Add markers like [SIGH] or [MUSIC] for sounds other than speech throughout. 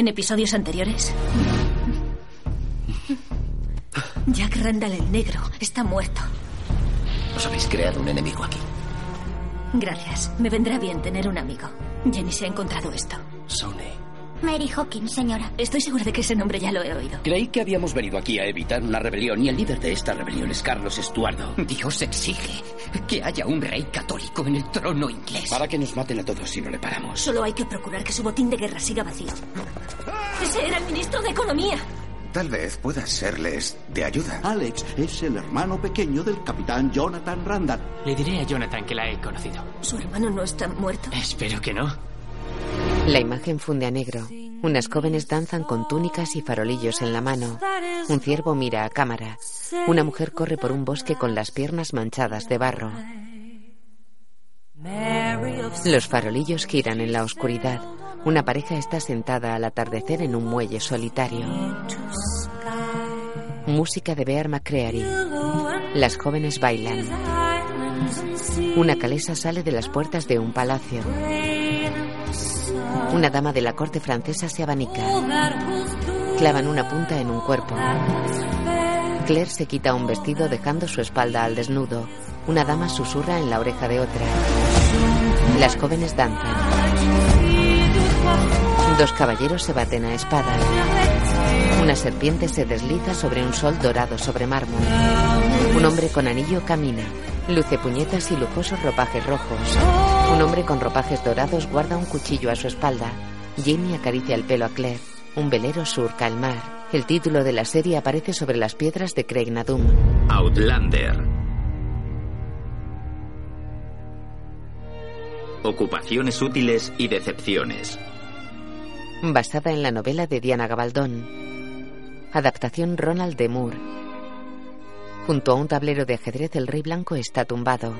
en episodios anteriores. Jack Randall el negro está muerto. Os habéis creado un enemigo aquí. Gracias. Me vendrá bien tener un amigo. Jenny se ha encontrado esto. Sony. Mary Hawkins, señora. Estoy segura de que ese nombre ya lo he oído. Creí que habíamos venido aquí a evitar una rebelión y el líder de esta rebelión es Carlos Estuardo. Dios exige que haya un rey católico en el trono inglés. Para que nos maten a todos si no le paramos. Solo hay que procurar que su botín de guerra siga vacío. Ese era el ministro de Economía. Tal vez pueda serles de ayuda. Alex es el hermano pequeño del capitán Jonathan Randall. Le diré a Jonathan que la he conocido. ¿Su hermano no está muerto? Espero que no. La imagen funde a negro. Unas jóvenes danzan con túnicas y farolillos en la mano. Un ciervo mira a cámara. Una mujer corre por un bosque con las piernas manchadas de barro. Los farolillos giran en la oscuridad. Una pareja está sentada al atardecer en un muelle solitario. Música de Bear McCreary. Las jóvenes bailan. Una calesa sale de las puertas de un palacio. Una dama de la corte francesa se abanica. Clavan una punta en un cuerpo. Claire se quita un vestido dejando su espalda al desnudo. Una dama susurra en la oreja de otra. Las jóvenes danzan. Dos caballeros se baten a espada. Una serpiente se desliza sobre un sol dorado sobre mármol. Un hombre con anillo camina. Luce puñetas y lujosos ropajes rojos. Un hombre con ropajes dorados guarda un cuchillo a su espalda. Jamie acaricia el pelo a Claire. Un velero surca el mar. El título de la serie aparece sobre las piedras de Craig Nadum. Outlander. Ocupaciones útiles y decepciones. Basada en la novela de Diana Gabaldón. Adaptación Ronald de Moore. Junto a un tablero de ajedrez el rey blanco está tumbado.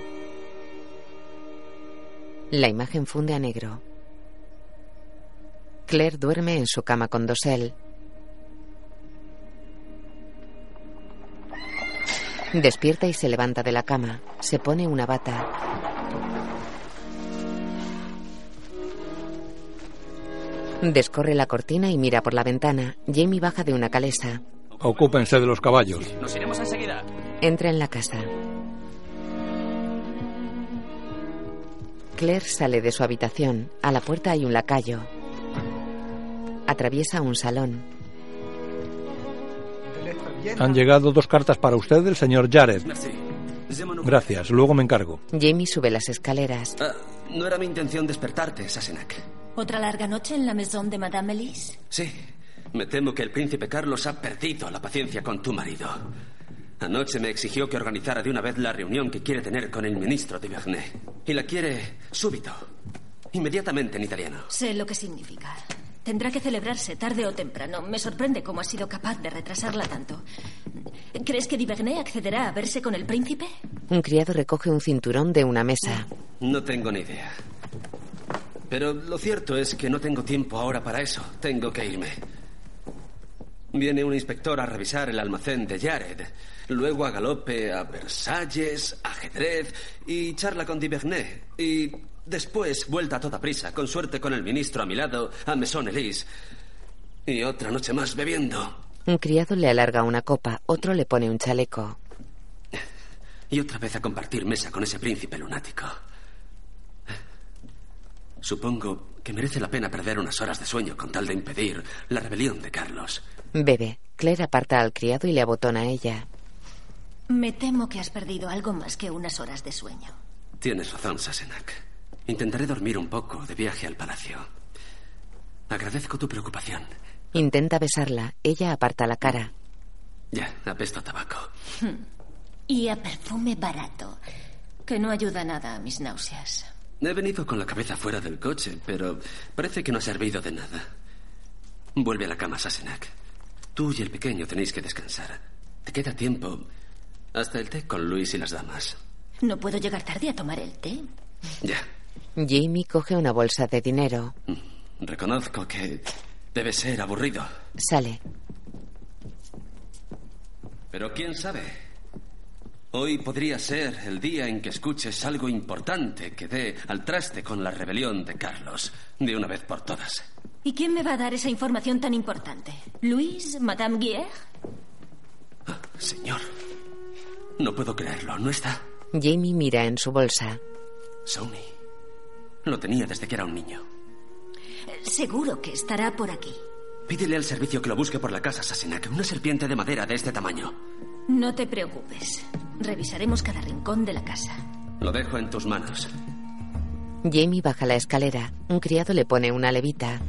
La imagen funde a negro. Claire duerme en su cama con dosel. Despierta y se levanta de la cama. Se pone una bata. Descorre la cortina y mira por la ventana. Jamie baja de una calesa. Ocúpense de los caballos. Nos iremos enseguida. Entra en la casa. Claire sale de su habitación. A la puerta hay un lacayo. Atraviesa un salón. Han llegado dos cartas para usted del señor Jared. Gracias, luego me encargo. Jamie sube las escaleras. Ah, no era mi intención despertarte, Sassenach. ¿Otra larga noche en la maison de Madame Elise? Sí. Me temo que el príncipe Carlos ha perdido la paciencia con tu marido. Anoche me exigió que organizara de una vez la reunión que quiere tener con el ministro de Vernet. Y la quiere súbito. Inmediatamente en italiano. Sé lo que significa. Tendrá que celebrarse tarde o temprano. Me sorprende cómo ha sido capaz de retrasarla tanto. ¿Crees que Divernay accederá a verse con el príncipe? Un criado recoge un cinturón de una mesa. No tengo ni idea. Pero lo cierto es que no tengo tiempo ahora para eso. Tengo que irme. Viene un inspector a revisar el almacén de Jared. Luego a galope a Versalles, ajedrez y charla con Divernay. Y después vuelta a toda prisa, con suerte con el ministro a mi lado, a Maison Elise. Y otra noche más bebiendo. Un criado le alarga una copa, otro le pone un chaleco. Y otra vez a compartir mesa con ese príncipe lunático. Supongo que merece la pena perder unas horas de sueño con tal de impedir la rebelión de Carlos. Bebe. Claire aparta al criado y le abotona a ella. Me temo que has perdido algo más que unas horas de sueño. Tienes razón, Sassenach. Intentaré dormir un poco de viaje al palacio. Agradezco tu preocupación. Intenta besarla. Ella aparta la cara. Ya, apesto a tabaco. [LAUGHS] Y a perfume barato, que no ayuda nada a mis náuseas. He venido con la cabeza fuera del coche, pero parece que no ha servido de nada. Vuelve a la cama, Sassenach. Tú y el pequeño tenéis que descansar. Te queda tiempo hasta el té con Luis y las damas. ¿No puedo llegar tarde a tomar el té? Ya. Jamie coge una bolsa de dinero. Reconozco que debe ser aburrido. Sale. Pero quién sabe. Hoy podría ser el día en que escuches algo importante que dé al traste con la rebelión de Carlos, de una vez por todas. ¿Y quién me va a dar esa información tan importante? ¿Luis? ¿Madame Guier? Señor, no puedo creerlo, ¿no está? Jamie mira en su bolsa. Sony. Lo tenía desde que era un niño. Seguro que estará por aquí. Pídele al servicio que lo busque por la casa, Sassenach. Una serpiente de madera de este tamaño. No te preocupes. Revisaremos cada rincón de la casa. Lo dejo en tus manos. Jamie baja la escalera. Un criado le pone una levita.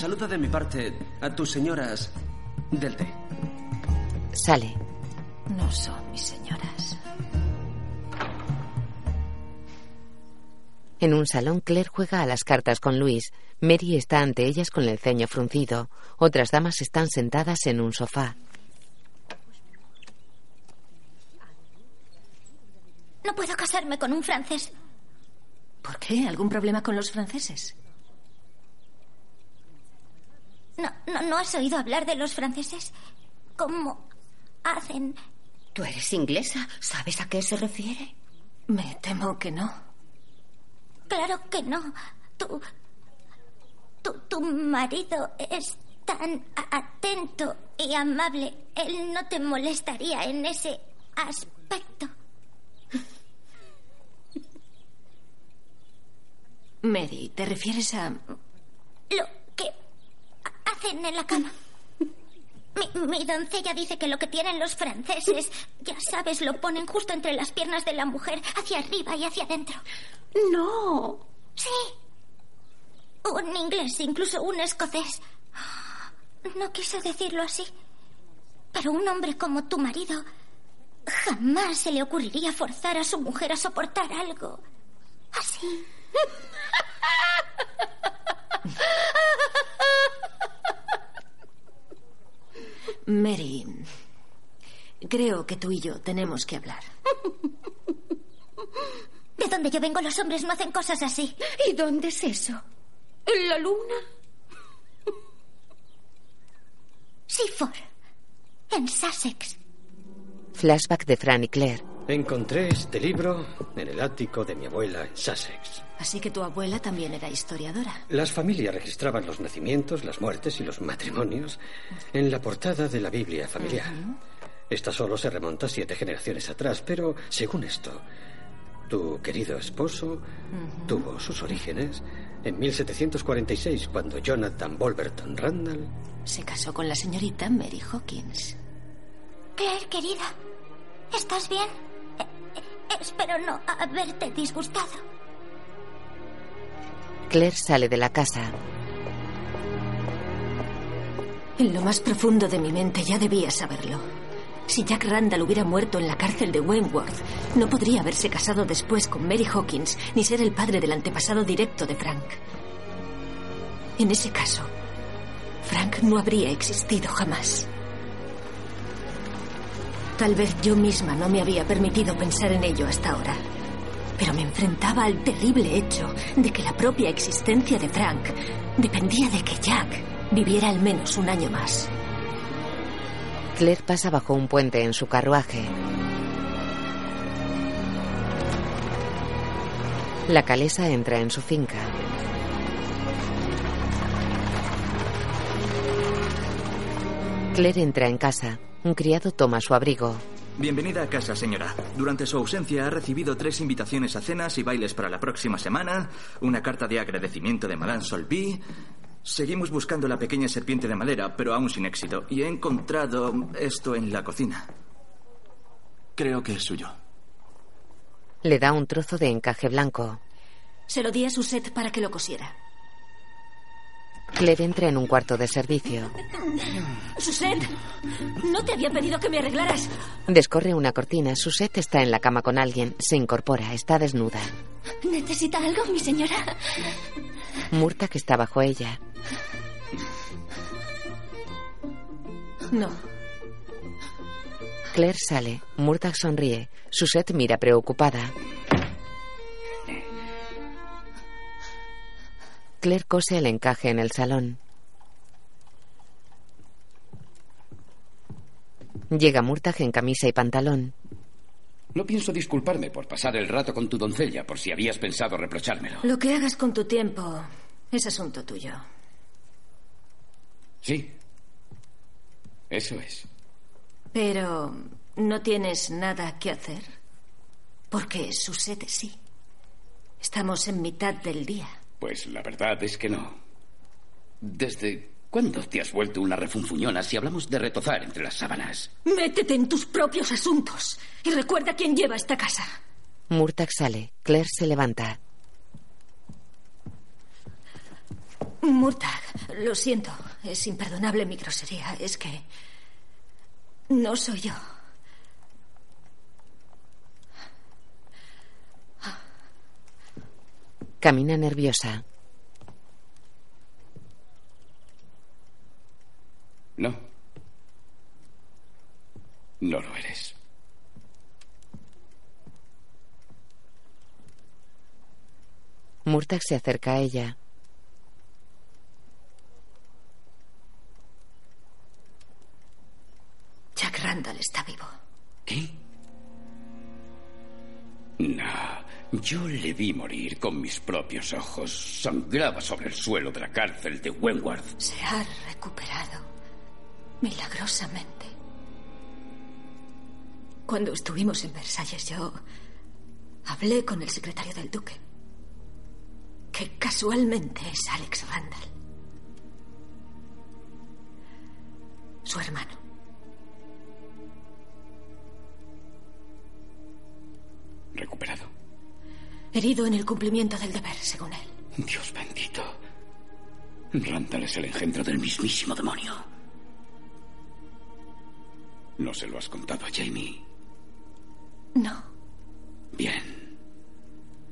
Saluda de mi parte a tus señoras del té. Sale. No son mis señoras. En un salón, Claire juega a las cartas con Luis. Mary está ante ellas con el ceño fruncido. Otras damas están sentadas en un sofá. No puedo casarme con un francés. ¿Por qué? ¿Algún problema con los franceses? No, no, ¿no has oído hablar de los franceses? ¿Cómo hacen? Tú eres inglesa. ¿Sabes a qué se refiere? Me temo que no. Claro que no. Tu, tu, tu marido es tan atento y amable. Él no te molestaría en ese aspecto. Mary, ¿te refieres a...? Lo hacen en la cama. Mi, mi, doncella dice que lo que tienen los franceses, ya sabes, lo ponen justo entre las piernas de la mujer, hacia arriba y hacia adentro. No. Sí. Un inglés, incluso un escocés. No quise decirlo así. Pero un hombre como tu marido jamás se le ocurriría forzar a su mujer a soportar algo así. Mary, creo que tú y yo tenemos que hablar. De donde yo vengo, los hombres no hacen cosas así. ¿Y dónde es eso? ¿En la luna? Seaford, en Sussex. Flashback de Fran y Claire. Encontré este libro en el ático de mi abuela en Sussex. Así que tu abuela también era historiadora. Las familias registraban los nacimientos, las muertes y los matrimonios en la portada de la Biblia familiar. Uh -huh. Esta solo se remonta siete generaciones atrás, pero según esto, tu querido esposo uh -huh. tuvo sus orígenes en 1746, cuando Jonathan Wolverton Randall se casó con la señorita Mary Hawkins. Claire, querida, ¿estás bien? Eh, eh, espero no haberte disgustado. Claire sale de la casa. En lo más profundo de mi mente ya debía saberlo. Si Jack Randall hubiera muerto en la cárcel de Wentworth, no podría haberse casado después con Mary Hawkins ni ser el padre del antepasado directo de Frank. En ese caso, Frank no habría existido jamás. Tal vez yo misma no me había permitido pensar en ello hasta ahora. Pero me enfrentaba al terrible hecho de que la propia existencia de Frank dependía de que Jack viviera al menos un año más. Claire pasa bajo un puente en su carruaje. La calesa entra en su finca. Claire entra en casa. Un criado toma su abrigo. Bienvenida a casa, señora. Durante su ausencia ha recibido tres invitaciones a cenas y bailes para la próxima semana, una carta de agradecimiento de Madame Solby. Seguimos buscando la pequeña serpiente de madera, pero aún sin éxito. Y he encontrado esto en la cocina. Creo que es suyo. Le da un trozo de encaje blanco. Se lo di a Suset para que lo cosiera. Claire entra en un cuarto de servicio. Suset, no te había pedido que me arreglaras. Descorre una cortina. Suset está en la cama con alguien. Se incorpora. Está desnuda. ¿Necesita algo, mi señora? Murta que está bajo ella. No. Claire sale. Murta sonríe. Suset mira preocupada. Claire cose el encaje en el salón. Llega Murtag en camisa y pantalón. No pienso disculparme por pasar el rato con tu doncella, por si habías pensado reprochármelo. Lo que hagas con tu tiempo es asunto tuyo. Sí. Eso es. Pero no tienes nada que hacer. Porque sucede, sí. Estamos en mitad del día. Pues la verdad es que no. ¿Desde cuándo te has vuelto una refunfuñona si hablamos de retozar entre las sábanas? Métete en tus propios asuntos y recuerda quién lleva esta casa. Murtag sale. Claire se levanta. Murtag, lo siento. Es imperdonable mi grosería. Es que. No soy yo. Camina nerviosa. No. No lo eres. Murtag se acerca a ella. Jack Randall está vivo. ¿Qué? No, yo le vi morir con mis propios ojos. Sangraba sobre el suelo de la cárcel de Wentworth. Se ha recuperado milagrosamente. Cuando estuvimos en Versalles yo hablé con el secretario del duque, que casualmente es Alex Randall, su hermano. Recuperado. Herido en el cumplimiento del deber, según él. Dios bendito. Randall es el engendro del mismísimo demonio. ¿No se lo has contado a Jamie? No. Bien.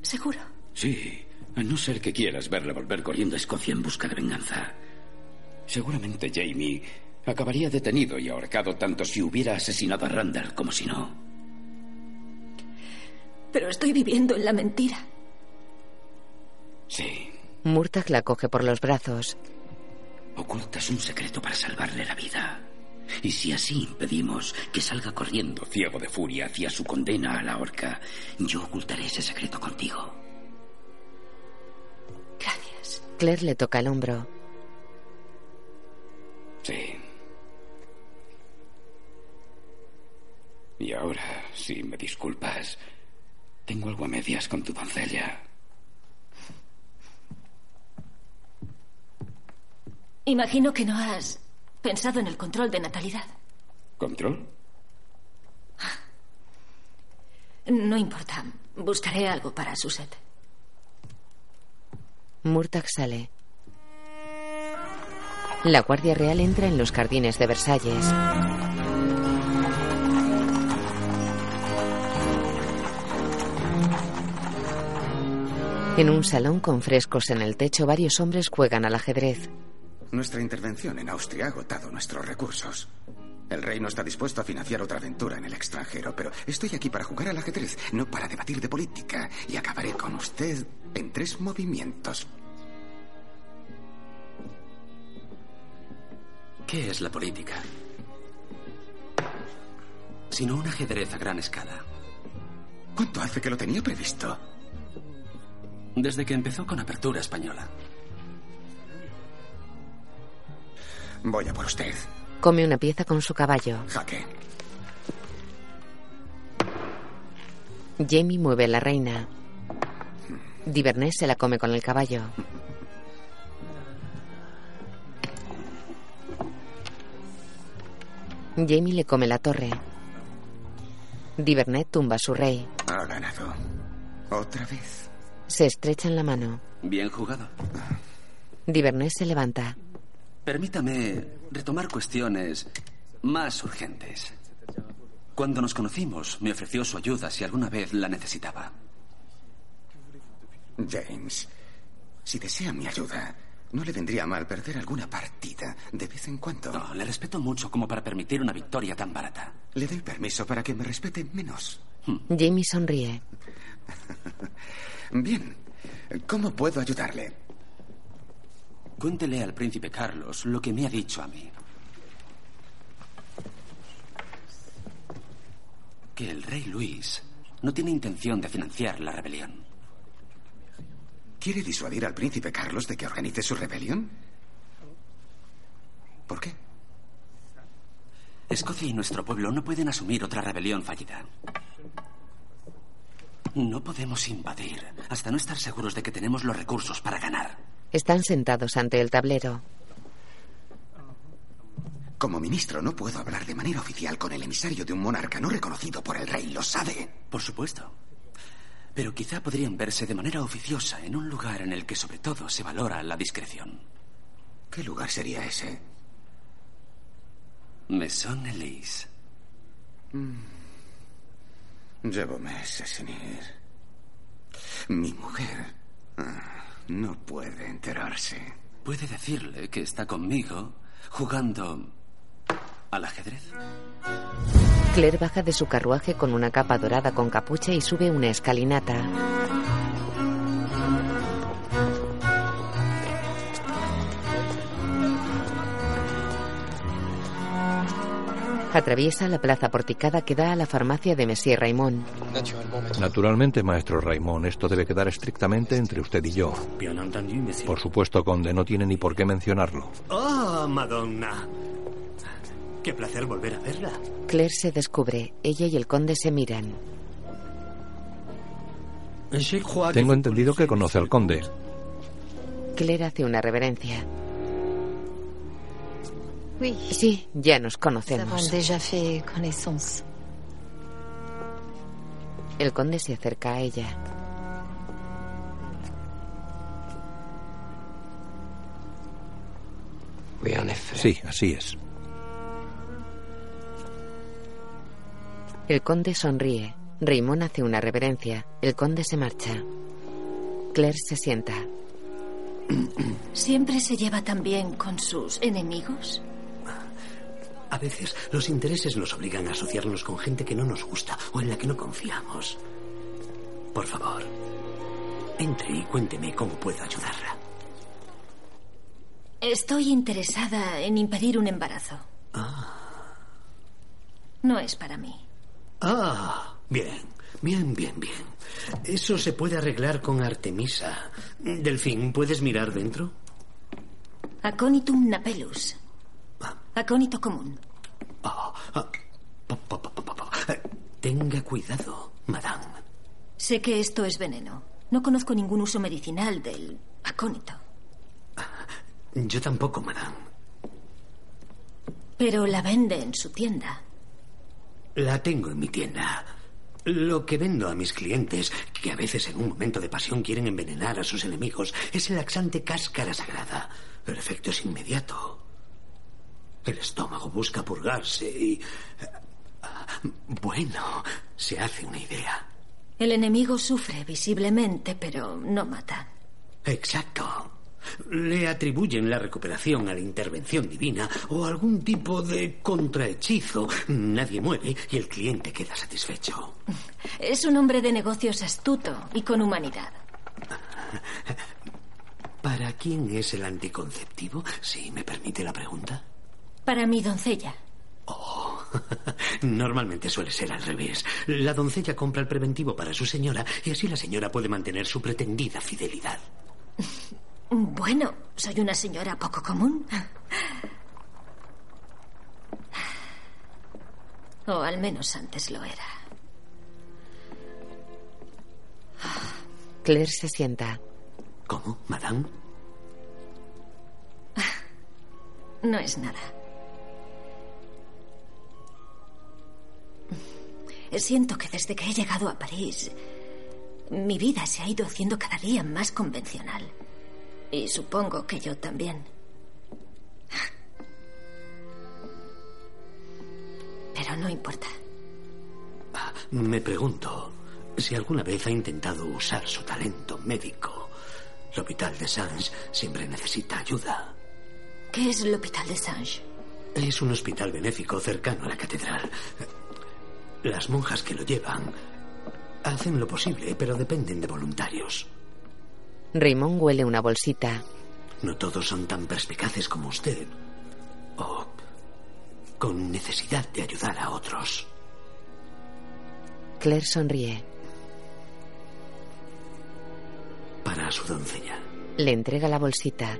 ¿Seguro? Sí, a no ser que quieras verle volver corriendo a Escocia en busca de venganza. Seguramente Jamie acabaría detenido y ahorcado tanto si hubiera asesinado a Randall como si no. Pero estoy viviendo en la mentira. Sí. Murtag la coge por los brazos. Ocultas un secreto para salvarle la vida. Y si así impedimos que salga corriendo ciego de furia hacia su condena a la horca, yo ocultaré ese secreto contigo. Gracias. Claire le toca el hombro. Sí. Y ahora, si me disculpas, tengo algo a medias con tu doncella. Imagino que no has pensado en el control de natalidad. ¿Control? No importa. Buscaré algo para Suset. Murtag sale. La Guardia Real entra en los jardines de Versalles. En un salón con frescos en el techo, varios hombres juegan al ajedrez. Nuestra intervención en Austria ha agotado nuestros recursos. El rey no está dispuesto a financiar otra aventura en el extranjero, pero estoy aquí para jugar al ajedrez, no para debatir de política. Y acabaré con usted en tres movimientos. ¿Qué es la política? Sino un ajedrez a gran escala. ¿Cuánto hace que lo tenía previsto? Desde que empezó con apertura española. Voy a por usted. Come una pieza con su caballo. Jaque. Jamie mueve la reina. Divernés se la come con el caballo. Jamie le come la torre. Divernet tumba a su rey. Ha ganado. ¿Otra vez? Se estrechan la mano. Bien jugado. Divernés se levanta. Permítame retomar cuestiones más urgentes. Cuando nos conocimos, me ofreció su ayuda si alguna vez la necesitaba. James, si desea mi ayuda, no le vendría mal perder alguna partida de vez en cuando. No, le respeto mucho como para permitir una victoria tan barata. Le doy permiso para que me respete menos. Jamie sonríe. [LAUGHS] Bien. ¿Cómo puedo ayudarle? Cuéntele al príncipe Carlos lo que me ha dicho a mí. Que el rey Luis no tiene intención de financiar la rebelión. ¿Quiere disuadir al príncipe Carlos de que organice su rebelión? Escocia y nuestro pueblo no pueden asumir otra rebelión fallida. No podemos invadir hasta no estar seguros de que tenemos los recursos para ganar. Están sentados ante el tablero. Como ministro no puedo hablar de manera oficial con el emisario de un monarca no reconocido por el rey, lo sabe. Por supuesto. Pero quizá podrían verse de manera oficiosa en un lugar en el que sobre todo se valora la discreción. ¿Qué lugar sería ese? Maison Elise. Llevo meses sin ir. Mi mujer ah, no puede enterarse. Puede decirle que está conmigo jugando al ajedrez. Claire baja de su carruaje con una capa dorada con capucha y sube una escalinata. Atraviesa la plaza porticada que da a la farmacia de Monsieur Raymond. Naturalmente, maestro Raymond, esto debe quedar estrictamente entre usted y yo. Por supuesto, conde, no tiene ni por qué mencionarlo. ¡Oh, Madonna! Qué placer volver a verla. Claire se descubre. Ella y el conde se miran. Tengo entendido que conoce al conde. Claire hace una reverencia. Sí, ya nos conocemos. El conde se acerca a ella. Sí, así es. El conde sonríe. Raymond hace una reverencia. El conde se marcha. Claire se sienta. ¿Siempre se lleva tan bien con sus enemigos? A veces los intereses nos obligan a asociarnos con gente que no nos gusta o en la que no confiamos. Por favor, entre y cuénteme cómo puedo ayudarla. Estoy interesada en impedir un embarazo. No es para mí. Ah, bien, bien, bien, bien. Eso se puede arreglar con Artemisa. Delfín, ¿puedes mirar dentro? Aconitum napellus. Acónito común. Tenga cuidado, madame. Sé que esto es veneno. No conozco ningún uso medicinal del acónito. Yo tampoco, madame. Pero la vende en su tienda. La tengo en mi tienda. Lo que vendo a mis clientes, que a veces en un momento de pasión quieren envenenar a sus enemigos, es el laxante cáscara sagrada. El efecto es inmediato. El estómago busca purgarse y... Bueno, se hace una idea. El enemigo sufre visiblemente, pero no mata. Exacto. Le atribuyen la recuperación a la intervención divina o algún tipo de contrahechizo. Nadie muere y el cliente queda satisfecho. [LAUGHS] Es un hombre de negocios astuto y con humanidad. ¿Para quién es el anticonceptivo? Si me permite la pregunta. Para mi doncella. Oh, [LAUGHS] normalmente suele ser al revés. La doncella compra el preventivo para su señora y así la señora puede mantener su pretendida fidelidad. [LAUGHS] Bueno, soy una señora poco común. O al menos antes lo era. Claire se sienta. ¿Cómo, madame? [LAUGHS] No es nada. Siento que desde que he llegado a París, mi vida se ha ido haciendo cada día más convencional. Y supongo que yo también. Pero no importa. Me pregunto si alguna vez ha intentado usar su talento médico. El Hospital de Sange siempre necesita ayuda. ¿Qué es el Hospital de Sange? Es un hospital benéfico cercano a la catedral. Las monjas que lo llevan hacen lo posible, pero dependen de voluntarios. Raymond huele una bolsita. No todos son tan perspicaces como usted. O con necesidad de ayudar a otros. Claire sonríe. Para su doncella. Le entrega la bolsita.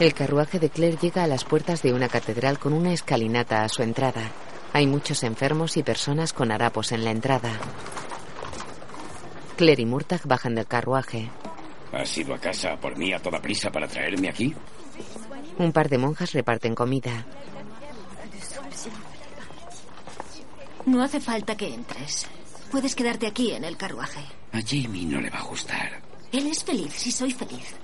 El carruaje de Claire llega a las puertas de una catedral con una escalinata a su entrada. Hay muchos enfermos y personas con harapos en la entrada. Claire y Murtag bajan del carruaje. ¿Has ido a casa por mí a toda prisa para traerme aquí? Un par de monjas reparten comida. No hace falta que entres. Puedes quedarte aquí en el carruaje. A Jamie no le va a gustar. Él es feliz si soy feliz.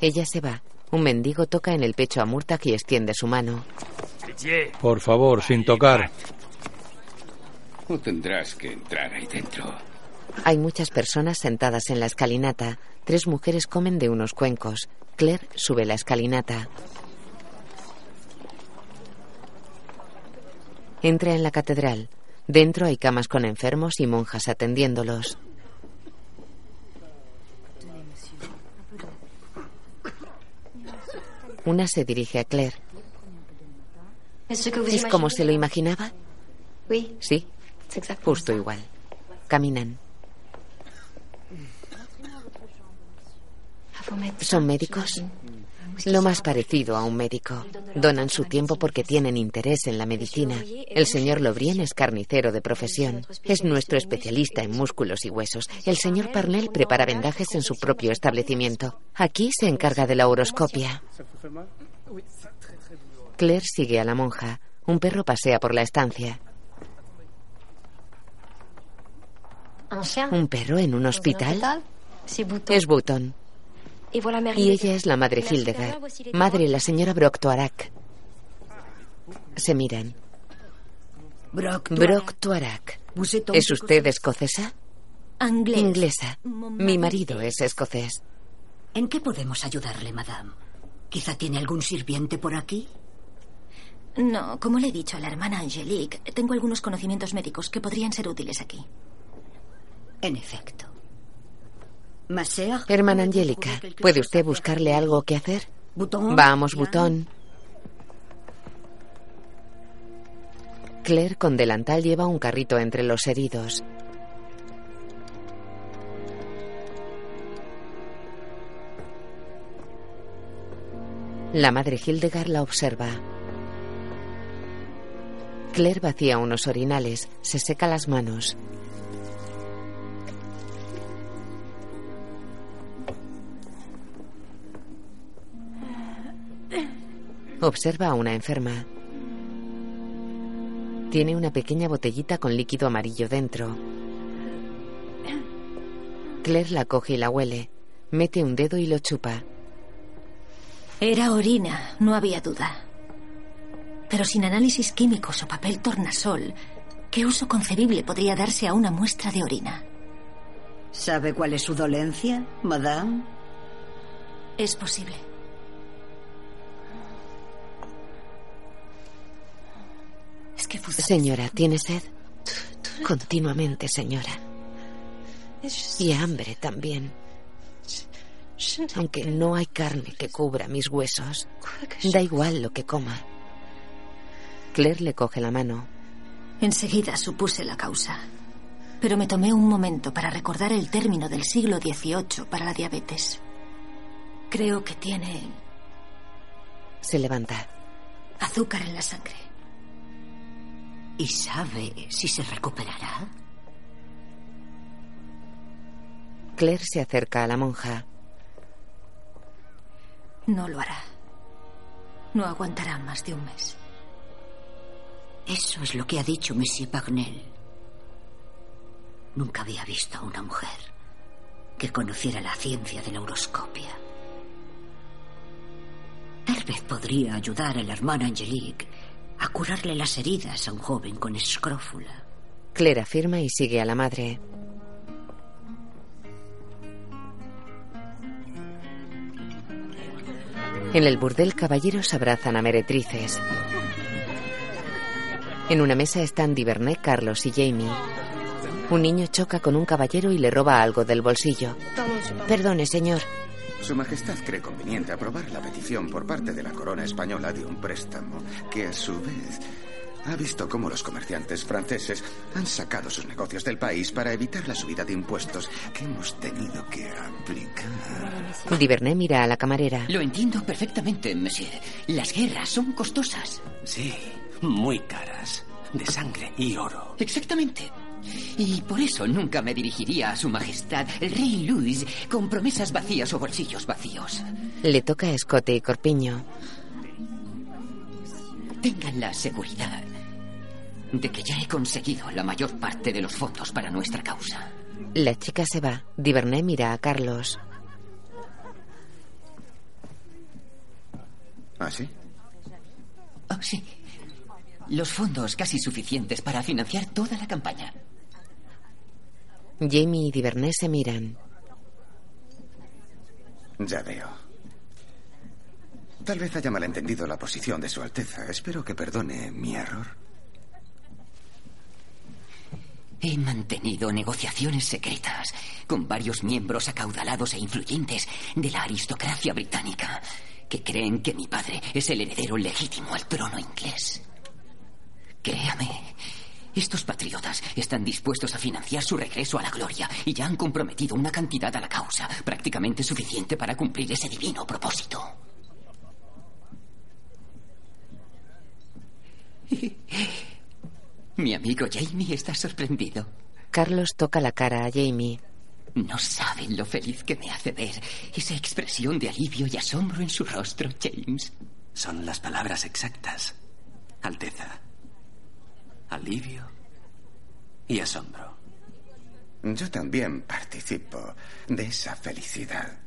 Ella se va. Un mendigo toca en el pecho a Murtag y extiende su mano. Por favor, sin tocar. O tendrás que entrar ahí dentro. Hay muchas personas sentadas en la escalinata. Tres mujeres comen de unos cuencos. Claire sube la escalinata. Entra en la catedral. Dentro hay camas con enfermos y monjas atendiéndolos. Una se dirige a Claire. ¿Es como se lo imaginaba? Sí, justo igual. Caminan. ¿Son médicos? Lo más parecido a un médico. Donan su tiempo porque tienen interés en la medicina. El señor Lobrien es carnicero de profesión. Es nuestro especialista en músculos y huesos. El señor Parnell prepara vendajes en su propio establecimiento. Aquí se encarga de la horoscopia. Claire sigue a la monja. Un perro pasea por la estancia. ¿Un perro en un hospital? Es Button. Y ella es la madre Hildegard. Madre, la señora Brock-Tuarak. Se miran. Brock-Tuarak. ¿Es usted escocesa? Inglesa. Mi marido es escocés. ¿En qué podemos ayudarle, madame? ¿Quizá tiene algún sirviente por aquí? No, como le he dicho a la hermana Angelique, tengo algunos conocimientos médicos que podrían ser útiles aquí. En efecto. Hermana Angélica, ¿puede usted buscarle algo que hacer? Vamos, Butón. Claire con delantal lleva un carrito entre los heridos. La madre Hildegard la observa. Claire vacía unos orinales, se seca las manos. Observa a una enferma. Tiene una pequeña botellita con líquido amarillo dentro. Claire la coge y la huele. Mete un dedo y lo chupa. Era orina, no había duda. Pero sin análisis químicos o papel tornasol, ¿qué uso concebible podría darse a una muestra de orina? ¿Sabe cuál es su dolencia, madame? Es posible. Señora, ¿tiene sed? Continuamente, señora. Y hambre también. Aunque no hay carne que cubra mis huesos, da igual lo que coma. Claire le coge la mano. Enseguida supuse la causa. Pero me tomé un momento para recordar el término del siglo XVIII para la diabetes. Creo que tiene... Se levanta. Azúcar en la sangre. ¿Y sabe si se recuperará? Claire se acerca a la monja. No lo hará. No aguantará más de un mes. Eso es lo que ha dicho Monsieur Pagnel. Nunca había visto a una mujer que conociera la ciencia de la horoscopia. Tal vez podría ayudar a la hermana Angelique a curarle las heridas a un joven con escrófula. Claire afirma y sigue a la madre. En el burdel caballeros abrazan a meretrices. En una mesa están Divernet, Carlos y Jamie. Un niño choca con un caballero y le roba algo del bolsillo. Perdone, señor. Su Majestad cree conveniente aprobar la petición por parte de la corona española de un préstamo que a su vez Ha visto cómo los comerciantes franceses han sacado sus negocios del país para evitar la subida de impuestos que hemos tenido que aplicar. Divernay mira a la camarera. Lo entiendo perfectamente, monsieur. Las guerras son costosas. Sí, muy caras. De sangre y oro. Exactamente. Y por eso nunca me dirigiría a su majestad, el rey Luis, con promesas vacías o bolsillos vacíos. Le toca a escote y corpiño. Tengan la seguridad de que ya he conseguido la mayor parte de los fondos para nuestra causa. La chica se va. Divernay mira a Carlos. ¿Ah, sí? Oh, sí. Los fondos casi suficientes para financiar toda la campaña. Jamie y Divernay se miran. Ya veo. Tal vez haya malentendido la posición de Su Alteza. Espero que perdone mi error. He mantenido negociaciones secretas con varios miembros acaudalados e influyentes de la aristocracia británica que creen que mi padre es el heredero legítimo al trono inglés. Créame, estos patriotas están dispuestos a financiar su regreso a la gloria y ya han comprometido una cantidad a la causa prácticamente suficiente para cumplir ese divino propósito. [LAUGHS] Mi amigo Jamie está sorprendido. Carlos toca la cara a Jamie. No saben lo feliz que me hace ver esa expresión de alivio y asombro en su rostro, James. Son las palabras exactas, Alteza. Alivio y asombro. Yo también participo de esa felicidad.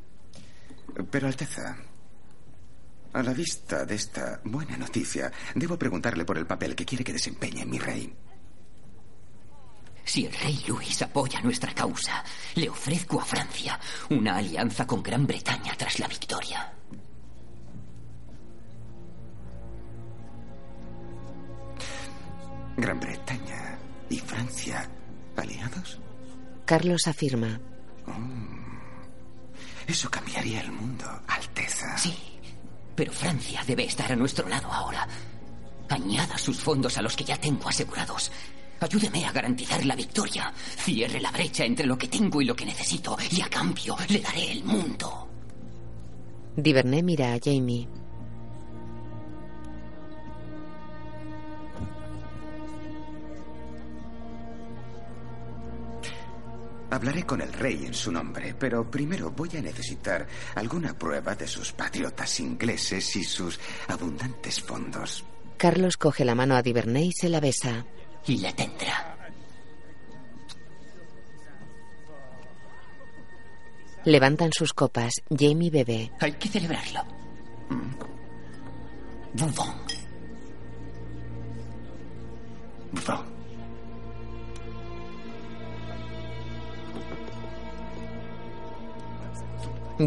Pero, Alteza, a la vista de esta buena noticia, debo preguntarle por el papel que quiere que desempeñe mi rey. Si el rey Luis apoya nuestra causa, le ofrezco a Francia una alianza con Gran Bretaña tras la victoria. Gran Bretaña y Francia aliados. Carlos afirma. Eso cambiaría el mundo, Alteza. Sí, pero Francia debe estar a nuestro lado ahora. Añada sus fondos a los que ya tengo asegurados. Ayúdeme a garantizar la victoria. Cierre la brecha entre lo que tengo y lo que necesito. Y a cambio le daré el mundo. Divernay mira a Jamie. Hablaré con el rey en su nombre, pero primero voy a necesitar alguna prueba de sus patriotas ingleses y sus abundantes fondos. Carlos coge la mano a Divernay y se la besa. Y la tendrá. Levantan sus copas. Jamie bebe. Hay que celebrarlo. Bourbon. Bourbon.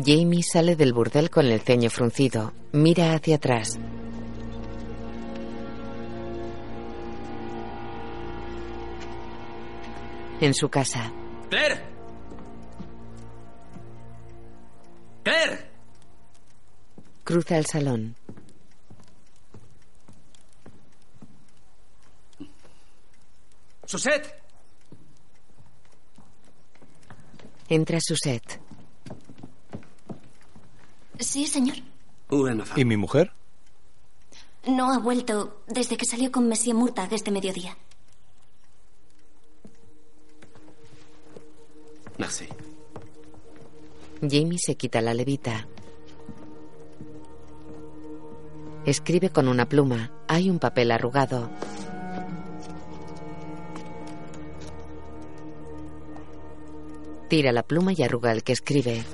Jamie sale del burdel con el ceño fruncido. Mira hacia atrás. En su casa. ¡Claire! ¡Claire! Cruza el salón. ¡Suset! Entra Suset. Sí, señor. ¿Y mi mujer? No ha vuelto desde que salió con Monsieur Murtagh este mediodía. Merci. Jamie se quita la levita. Escribe con una pluma. Hay un papel arrugado. Tira la pluma y arruga el que escribe.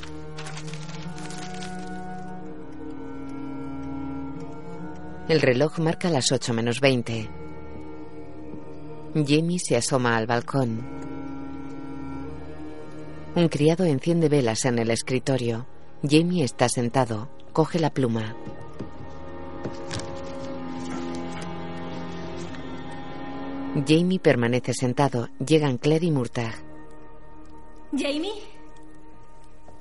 El reloj marca las 8 menos 20. Jamie se asoma al balcón. Un criado enciende velas en el escritorio. Jamie está sentado. Coge la pluma. Jamie permanece sentado. Llegan Claire y Murtagh. ¿Jamie?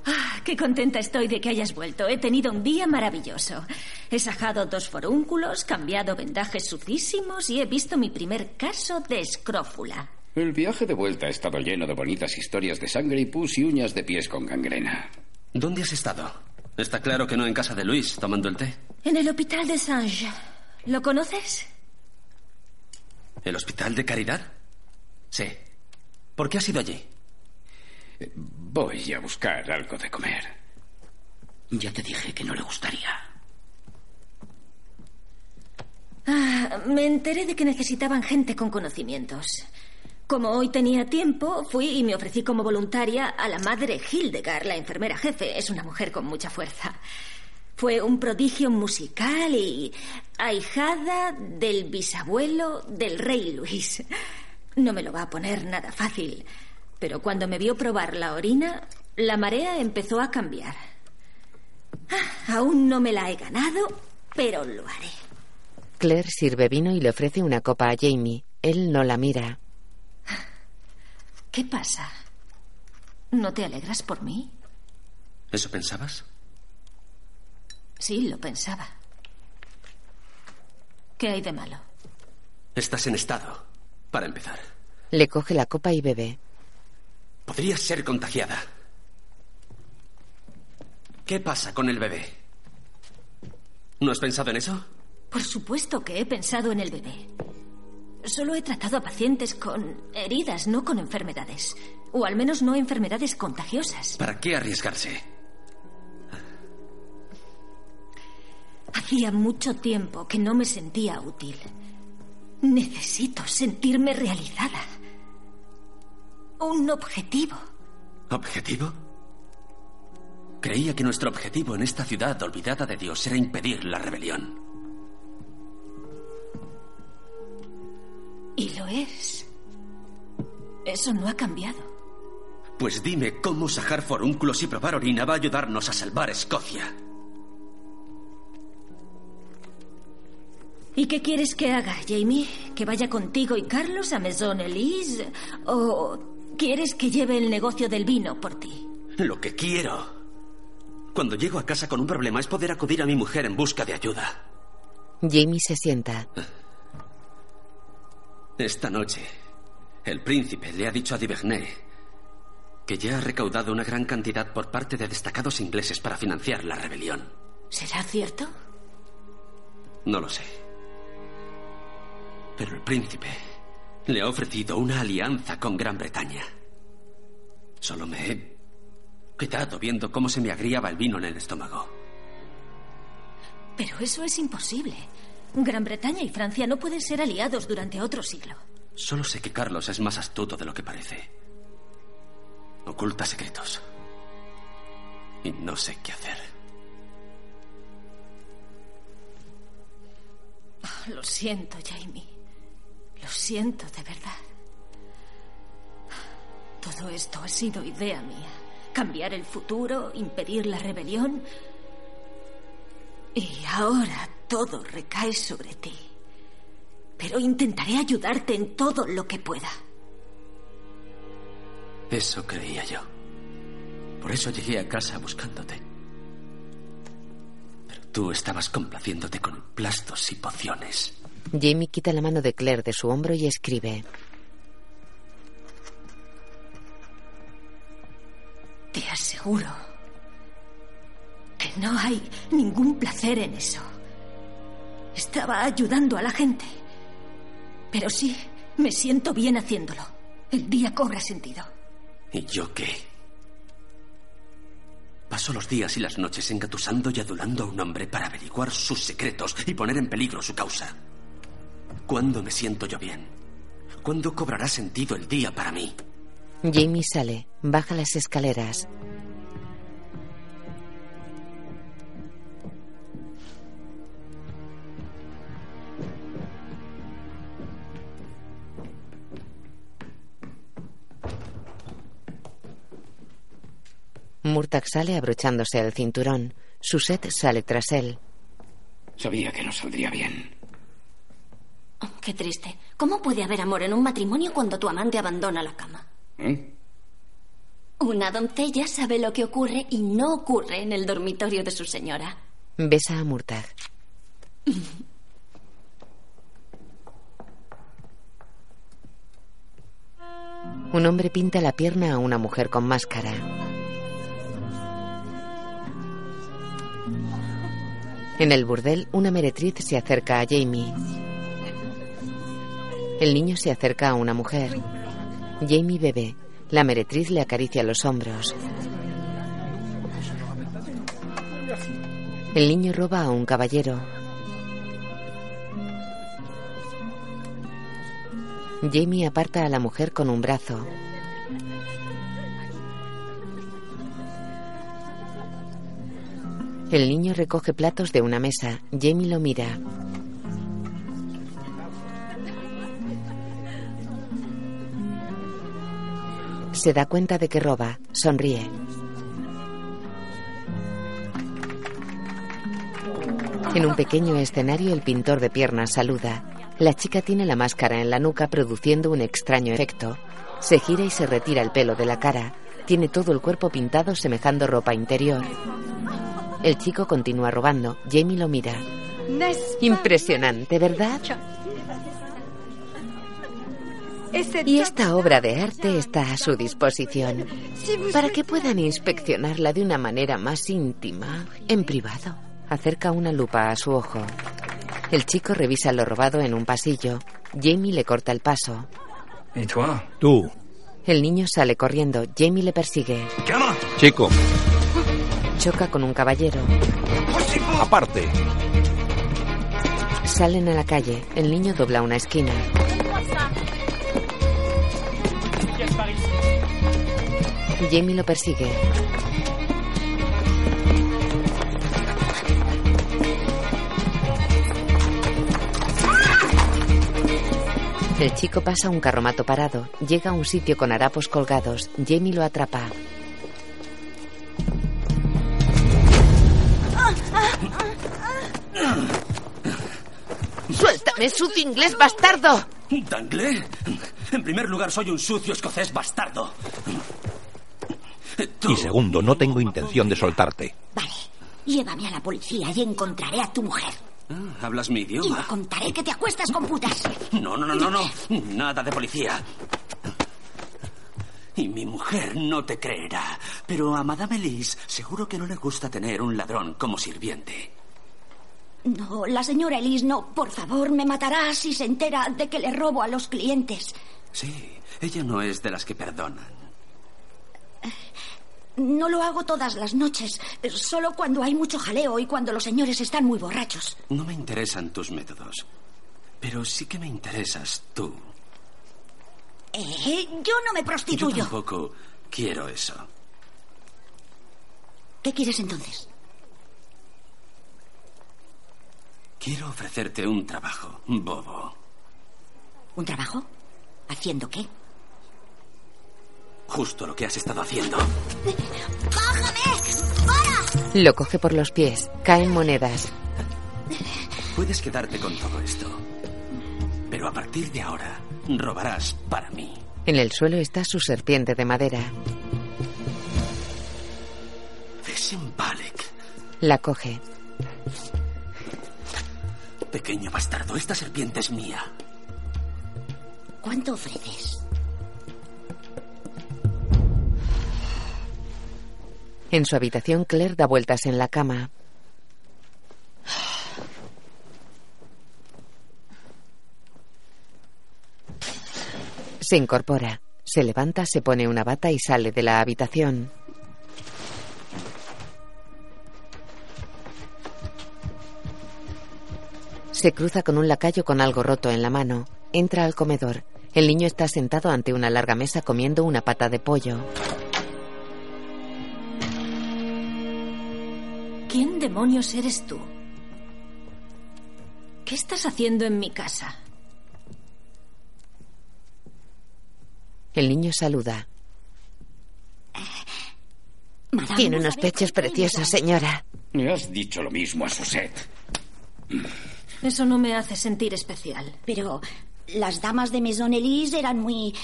Ah, qué contenta estoy de que hayas vuelto. He tenido un día maravilloso. He sajado dos forúnculos, cambiado vendajes sucísimos y he visto mi primer caso de escrófula. El viaje de vuelta ha estado lleno de bonitas historias de sangre y pus y uñas de pies con gangrena. ¿Dónde has estado? Está claro que no en casa de Luis, tomando el té. En el Hospital de Sange. ¿Lo conoces? ¿El Hospital de Caridad? Sí. ¿Por qué has ido allí? Voy a buscar algo de comer. Ya te dije que no le gustaría. Ah, me enteré de que necesitaban gente con conocimientos. Como hoy tenía tiempo, fui y me ofrecí como voluntaria a la madre Hildegard, la enfermera jefe. Es una mujer con mucha fuerza. Fue un prodigio musical y ahijada del bisabuelo del rey Luis. No me lo va a poner nada fácil. Pero cuando me vio probar la orina, la marea empezó a cambiar. Ah, aún no me la he ganado, pero lo haré. Claire sirve vino y le ofrece una copa a Jamie. Él no la mira. ¿Qué pasa? ¿No te alegras por mí? ¿Eso pensabas? Sí, lo pensaba. ¿Qué hay de malo? Estás en estado, para empezar. Le coge la copa y bebe. Podrías ser contagiada. ¿Qué pasa con el bebé? ¿No has pensado en eso? Por supuesto que he pensado en el bebé. Solo he tratado a pacientes con heridas, no con enfermedades. O al menos no enfermedades contagiosas. ¿Para qué arriesgarse? Hacía mucho tiempo que no me sentía útil. Necesito sentirme realizada. Un objetivo. ¿Objetivo? Creía que nuestro objetivo en esta ciudad olvidada de Dios era impedir la rebelión. Y lo es. Eso no ha cambiado. Pues dime cómo sacar forúnculos y probar orina va a ayudarnos a salvar Escocia. ¿Y qué quieres que haga, Jamie? ¿Que vaya contigo y Carlos a Maison Elise? ¿O quieres que lleve el negocio del vino por ti? Lo que quiero. Cuando llego a casa con un problema es poder acudir a mi mujer en busca de ayuda. Jamie se sienta. Esta noche, el príncipe le ha dicho a Divernay que ya ha recaudado una gran cantidad por parte de destacados ingleses para financiar la rebelión. ¿Será cierto? No lo sé. Pero el príncipe le ha ofrecido una alianza con Gran Bretaña. Solo me he quedado viendo cómo se me agriaba el vino en el estómago. Pero eso es imposible. Gran Bretaña y Francia no pueden ser aliados durante otro siglo. Solo sé que Carlos es más astuto de lo que parece. Oculta secretos. Y no sé qué hacer. Oh, lo siento, Jamie. Lo siento de verdad. Todo esto ha sido idea mía. Cambiar el futuro, impedir la rebelión. Y ahora todo recae sobre ti. Pero intentaré ayudarte en todo lo que pueda. Eso creía yo. Por eso llegué a casa buscándote. Pero tú estabas complaciéndote con plastos y pociones. Jamie quita la mano de Claire de su hombro y escribe. Te aseguro que no hay ningún placer en eso. Estaba ayudando a la gente. Pero sí, me siento bien haciéndolo. El día cobra sentido. ¿Y yo qué? Paso los días y las noches engatusando y adulando a un hombre para averiguar sus secretos y poner en peligro su causa. ¿Cuándo me siento yo bien? ¿Cuándo cobrará sentido el día para mí? Jamie sale, baja las escaleras. Murtag sale abrochándose el cinturón. Suset sale tras él. Sabía que no saldría bien. Qué triste. ¿Cómo puede haber amor en un matrimonio cuando tu amante abandona la cama? ¿Eh? Una doncella sabe lo que ocurre y no ocurre en el dormitorio de su señora. Besa a Murtag. Un hombre pinta la pierna a una mujer con máscara. En el burdel, una meretriz se acerca a Jamie. El niño se acerca a una mujer. Jamie bebe. La meretriz le acaricia los hombros. El niño roba a un caballero. Jamie aparta a la mujer con un brazo. El niño recoge platos de una mesa. Jamie lo mira. Se da cuenta de que roba. Sonríe. En un pequeño escenario el pintor de piernas saluda. La chica tiene la máscara en la nuca produciendo un extraño efecto. Se gira y se retira el pelo de la cara. Tiene todo el cuerpo pintado semejando ropa interior. El chico continúa robando. Jamie lo mira. Impresionante, ¿verdad? Y esta obra de arte está a su disposición para que puedan inspeccionarla de una manera más íntima, en privado. Acerca una lupa a su ojo. El chico revisa lo robado en un pasillo. Jamie le corta el paso. ¿Y tú? El niño sale corriendo. Jamie le persigue. Chico, Choca con un caballero. aparte. Salen a la calle. El niño dobla una esquina. Jamie lo persigue. El chico pasa un carromato parado. Llega a un sitio con harapos colgados. Jamie lo atrapa. ¡Suéltame, sucio inglés bastardo! ¿Danglé? En primer lugar, soy un sucio escocés bastardo. [LAUGHS] Y segundo, no tengo intención de soltarte. Llévame a la policía y encontraré a tu mujer. Ah, ¿Hablas mi Y le idioma? contaré que te acuestas con putas. No, no, no, no, no. Nada de policía. Y mi mujer no te creerá. Pero a Madame Elise seguro que no le gusta tener un ladrón como sirviente. No, la señora Elise no. Por favor, me matará si se entera de que le robo a los clientes. Sí, ella no es de las que perdonan. No lo hago todas las noches, solo cuando hay mucho jaleo y cuando los señores están muy borrachos. No me interesan tus métodos. Pero sí que me interesas tú. Eh, yo no me Yo prostituyo. tampoco quiero eso. ¿Qué quieres entonces? Quiero ofrecerte un trabajo, bobo. ¿Un trabajo? ¿Haciendo qué? Justo lo que has estado haciendo. Lo coge por los pies. Caen monedas. Puedes quedarte con todo esto. Pero a partir de ahora, robarás para mí. En el suelo está su serpiente de madera. Desembalek. La coge. Pequeño bastardo, esta serpiente es mía. ¿Cuánto ofreces? En su habitación, Claire da vueltas en la cama. Se incorpora. Se levanta, se pone una bata y sale de la habitación. Se cruza con un lacayo con algo roto en la mano. Entra al comedor. El niño está sentado ante una larga mesa comiendo una pata de pollo. ¿Quién demonios eres tú? ¿Qué estás haciendo en mi casa? El niño saluda. Tiene unos pechos preciosos, señora. Me has dicho lo mismo a Suset. Eso no me hace sentir especial. Pero las damas de Maison Elise eran muy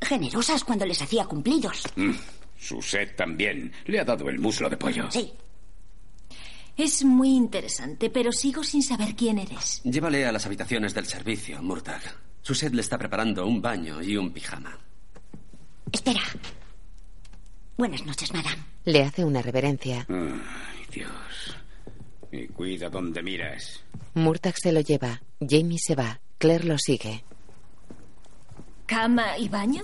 generosas cuando les hacía cumplidos. Mm, Su sed también. Le ha dado el muslo de pollo. Sí. Es muy interesante, pero sigo sin saber quién eres. Llévale a las habitaciones del servicio, Murtag. Suset le está preparando un baño y un pijama. Espera. Buenas noches, madame. Le hace una reverencia. Ay, Dios. Y cuida donde miras. Murtag se lo lleva. Jamie se va. Claire lo sigue. ¿Cama y baño?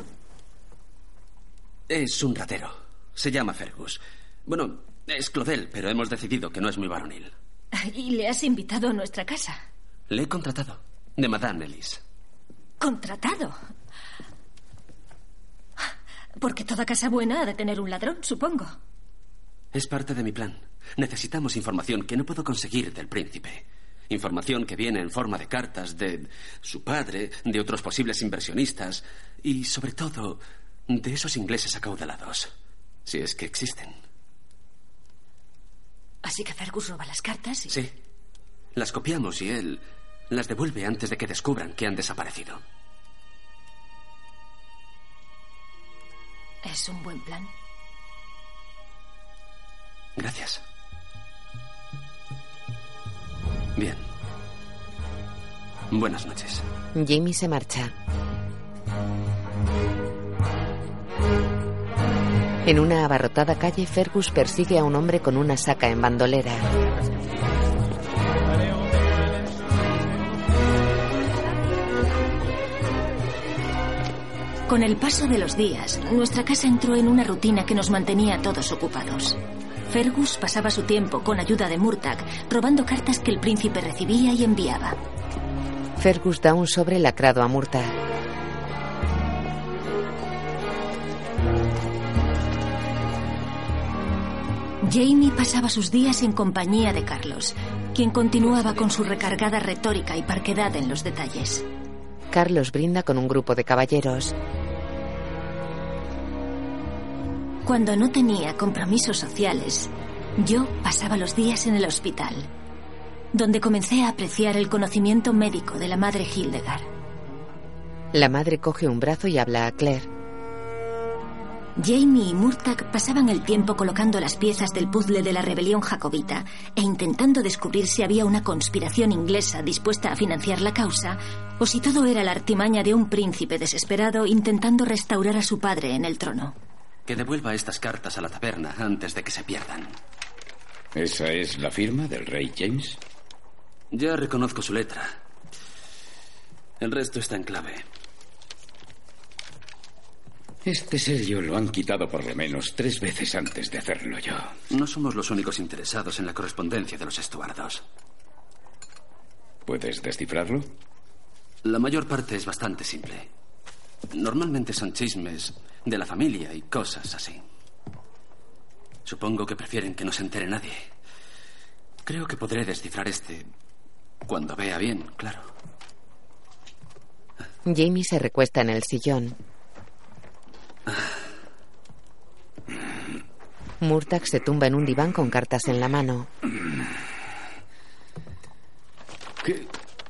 Es un ratero. Se llama Fergus. Bueno, es Claudel, pero hemos decidido que no es muy varonil. ¿Y le has invitado a nuestra casa? Le he contratado. De Madame Ellis. ¿Contratado? Porque toda casa buena ha de tener un ladrón, supongo. Es parte de mi plan. Necesitamos información que no puedo conseguir del príncipe. Información que viene en forma de cartas de su padre, de otros posibles inversionistas y, sobre todo, de esos ingleses acaudalados. Si es que existen. Así que Fergus roba las cartas y... Sí. Las copiamos y él las devuelve antes de que descubran que han desaparecido. Es un buen plan. Gracias. Bien. Buenas noches. Jamie se marcha. En una abarrotada calle, Fergus persigue a un hombre con una saca en bandolera. Con el paso de los días, nuestra casa entró en una rutina que nos mantenía a todos ocupados. Fergus pasaba su tiempo, con ayuda de Murtag, robando cartas que el príncipe recibía y enviaba. Fergus da un sobre lacrado a Murtag. Jamie pasaba sus días en compañía de Carlos, quien continuaba con su recargada retórica y parquedad en los detalles. Carlos brinda con un grupo de caballeros. Cuando no tenía compromisos sociales, yo pasaba los días en el hospital, donde comencé a apreciar el conocimiento médico de la madre Hildegard. La madre coge un brazo y habla a Claire. Jamie y Murtag pasaban el tiempo colocando las piezas del puzzle de la rebelión jacobita e intentando descubrir si había una conspiración inglesa dispuesta a financiar la causa o si todo era la artimaña de un príncipe desesperado intentando restaurar a su padre en el trono. Que devuelva estas cartas a la taberna antes de que se pierdan. ¿Esa es la firma del rey James? Ya reconozco su letra. El resto está en clave. Este sello lo han quitado por lo menos tres veces antes de hacerlo yo. No somos los únicos interesados en la correspondencia de los estuardos. ¿Puedes descifrarlo? La mayor parte es bastante simple. Normalmente son chismes de la familia y cosas así. Supongo que prefieren que no se entere nadie. Creo que podré descifrar este cuando vea bien, claro. Jamie se recuesta en el sillón. Murtag se tumba en un diván con cartas en la mano. ¿Qué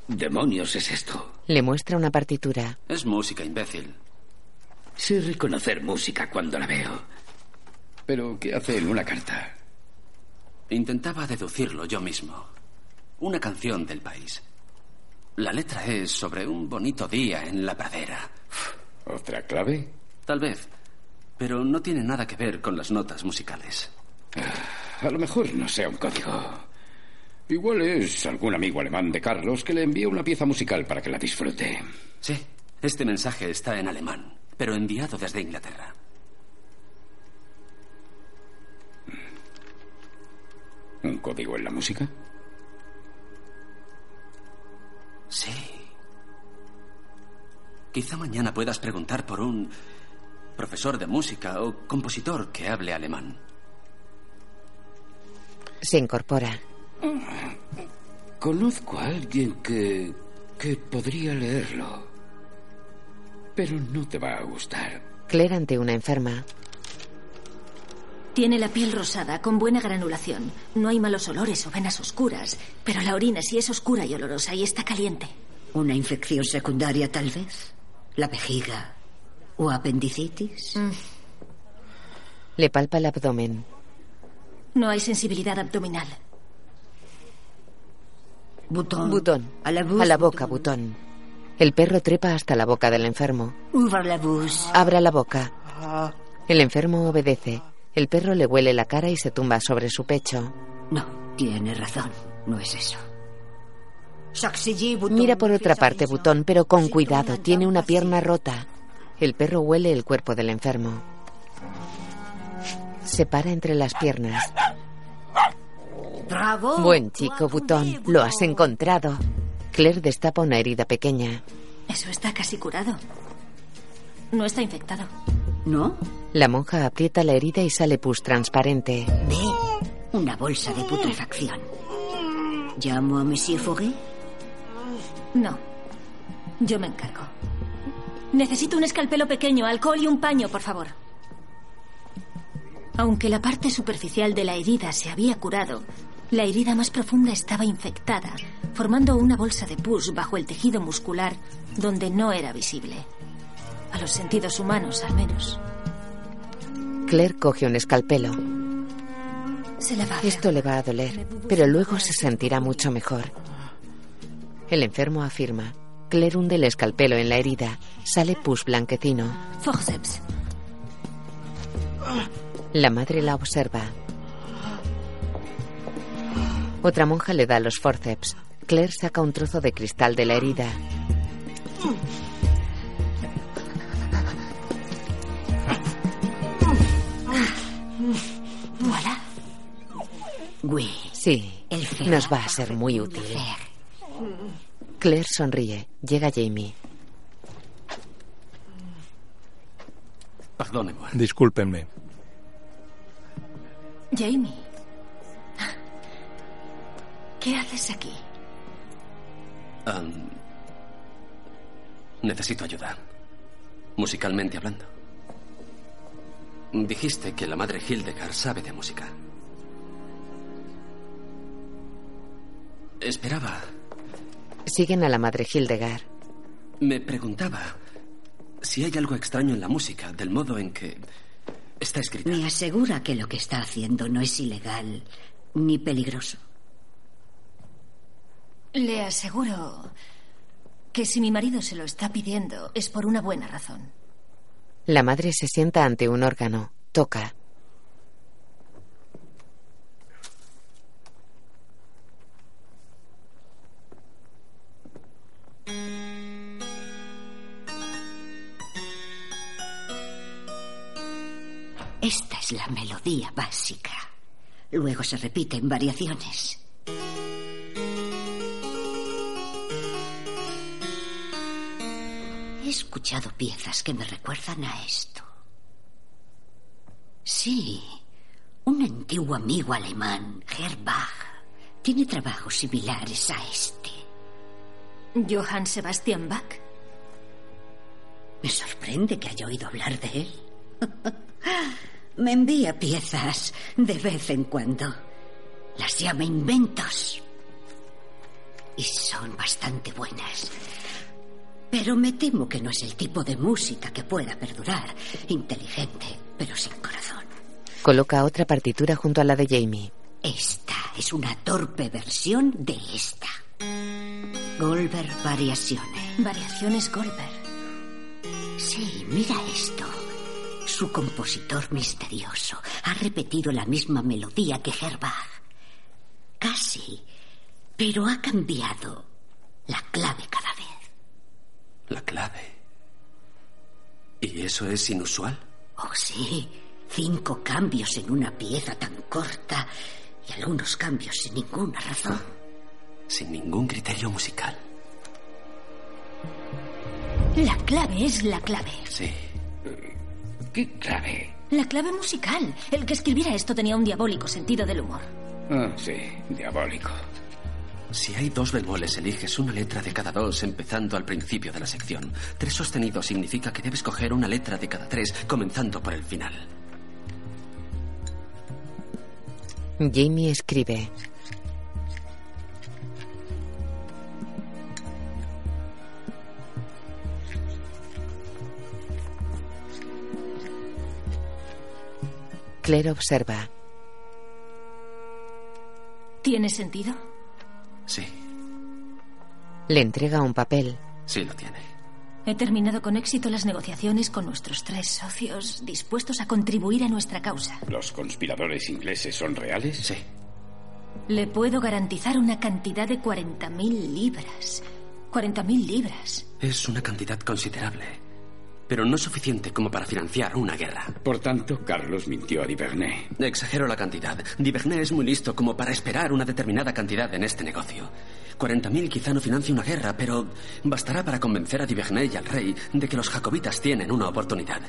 demonios es esto? Le muestra una partitura. Es música, imbécil. Sé reconocer música cuando la veo. Pero, ¿qué hace en una carta? Intentaba deducirlo yo mismo. Una canción del país. La letra es sobre un bonito día en la pradera. ¿Otra clave? Tal vez. Pero no tiene nada que ver con las notas musicales. A lo mejor no sea un código. Igual es algún amigo alemán de Carlos que le envía una pieza musical para que la disfrute. Sí, este mensaje está en alemán, pero enviado desde Inglaterra. ¿Un código en la música? Sí. Quizá mañana puedas preguntar por un profesor de música o compositor que hable alemán. Se incorpora. Conozco a alguien que. que podría leerlo. Pero no te va a gustar. Claire ante una enferma. Tiene la piel rosada, con buena granulación. No hay malos olores o venas oscuras, pero la orina sí es oscura y olorosa y está caliente. ¿Una infección secundaria, tal vez? ¿La vejiga? ¿O apendicitis? Mm. Le palpa el abdomen. No hay sensibilidad abdominal. Butón. Butón. A la, A la boca, butón. El perro trepa hasta la boca del enfermo. La. Abra la boca. El enfermo obedece. El perro le huele la cara y se tumba sobre su pecho. No, tiene razón. No es eso. Mira por otra parte, Butón, pero con cuidado. Tiene una pierna rota. El perro huele el cuerpo del enfermo. Se para entre las piernas. Bravo. Buen chico, Butón. Lo has encontrado. Claire destapa una herida pequeña. Eso está casi curado. No está infectado. ¿No? La monja aprieta la herida y sale pus transparente. Ve. Una bolsa de putrefacción. ¿Llamo a Monsieur Fauret? No. Yo me encargo. Necesito un escalpelo pequeño, alcohol y un paño, por favor. Aunque la parte superficial de la herida se había curado, la herida más profunda estaba infectada, formando una bolsa de pus bajo el tejido muscular donde no era visible. A los sentidos humanos, al menos. Claire coge un escalpelo. Se la va Esto le va a doler, pero luego se sentirá mucho mejor. El enfermo afirma. Claire hunde el escalpelo en la herida. Sale pus blanquecino. Forceps. La madre la observa. Otra monja le da los forceps. Claire saca un trozo de cristal de la herida. Voilà. Oui. Sí, nos va a ser muy útil. Claire sonríe. Llega Jamie. Perdóneme. Discúlpenme. Jamie. ¿Qué haces aquí? Necesito ayuda. Musicalmente hablando. Dijiste que la madre Hildegard sabe de música. Esperaba. Siguen a la madre Hildegard. Me preguntaba si hay algo extraño en la música, del modo en que está escrita. Me asegura que lo que está haciendo no es ilegal ni peligroso. Le aseguro que si mi marido se lo está pidiendo es por una buena razón. La madre se sienta ante un órgano. Toca. Esta es la melodía básica. Luego se repite en variaciones. He escuchado piezas que me recuerdan a esto. Sí, un antiguo amigo alemán, Herbach, tiene trabajos similares a este. Johann Sebastian Bach. Me sorprende que haya oído hablar de él. [LAUGHS] Me envía piezas de vez en cuando. Las llama inventos. Y son bastante buenas. Pero me temo que no es el tipo de música que pueda perdurar. Inteligente, pero sin corazón. Coloca otra partitura junto a la de Jamie. Esta es una torpe versión de esta. Goldberg Variaciones. Variaciones Goldberg. Sí, mira esto. Su compositor misterioso ha repetido la misma melodía que Herbach. Casi, pero ha cambiado la clave cada vez. La clave. ¿Y eso es inusual? Oh, sí. Cinco cambios en una pieza tan corta y algunos cambios sin ninguna razón. Sin ningún criterio musical. La clave es la clave. Sí. ¿Qué clave? La clave musical. El que escribiera esto tenía un diabólico sentido del humor. Ah, sí, diabólico. Si hay dos bemoles, eliges una letra de cada dos empezando al principio de la sección. Tres sostenidos significa que debes coger una letra de cada tres comenzando por el final. Jamie escribe. Claire observa. ¿Tiene sentido? Sí, Le entrega un papel. sí lo tiene. He terminado con éxito las negociaciones con nuestros tres socios dispuestos a contribuir a nuestra causa. ¿Los conspiradores ingleses son reales? Sí. Le puedo garantizar una cantidad de 40.000 libras. 40.000 libras. Es una cantidad considerable, pero no suficiente como para financiar una guerra. Por tanto, Carlos mintió a Divernay. Exagero la cantidad. Divernay es muy listo como para esperar una determinada cantidad en este negocio. 40.000 quizá no financie una guerra, pero bastará para convencer a Divernay y al rey de que los jacobitas tienen una oportunidad.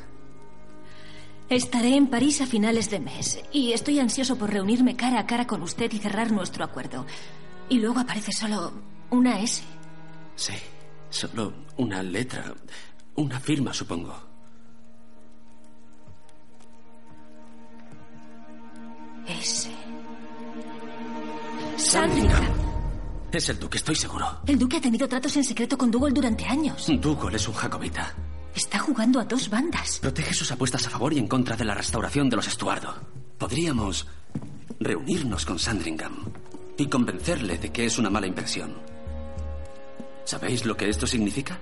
Estaré en París a finales de mes y estoy ansioso por reunirme cara a cara con usted y cerrar nuestro acuerdo. Y luego aparece solo una S. Sí, solo una letra, una firma, supongo. S. Sandringham. Es el duque, estoy seguro. El duque ha tenido tratos en secreto con Dougal durante años. Dougal es un jacobita. Está jugando a dos bandas. Protege sus apuestas a favor y en contra de la restauración de los Estuardo. Podríamos reunirnos con Sandringham y convencerle de que es una mala impresión. ¿Sabéis lo que esto significa?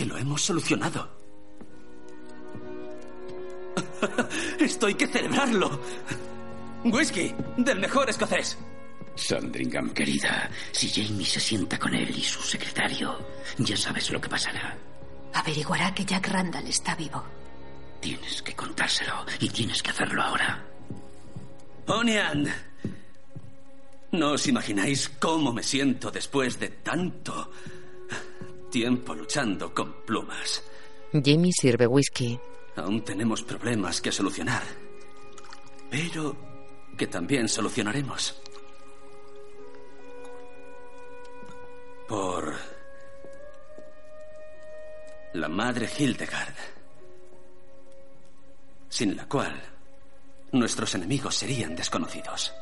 Que lo hemos solucionado. [LAUGHS] Esto hay que celebrarlo. Whisky, del mejor escocés. Sandringham, querida, si Jamie se sienta con él y su secretario, ya sabes lo que pasará. Averiguará que Jack Randall está vivo. Tienes que contárselo y tienes que hacerlo ahora. Onian, no os imagináis cómo me siento después de tanto tiempo luchando con plumas. Jamie sirve whisky. Aún tenemos problemas que solucionar, pero que también solucionaremos. Por la madre Hildegard, sin la cual nuestros enemigos serían desconocidos.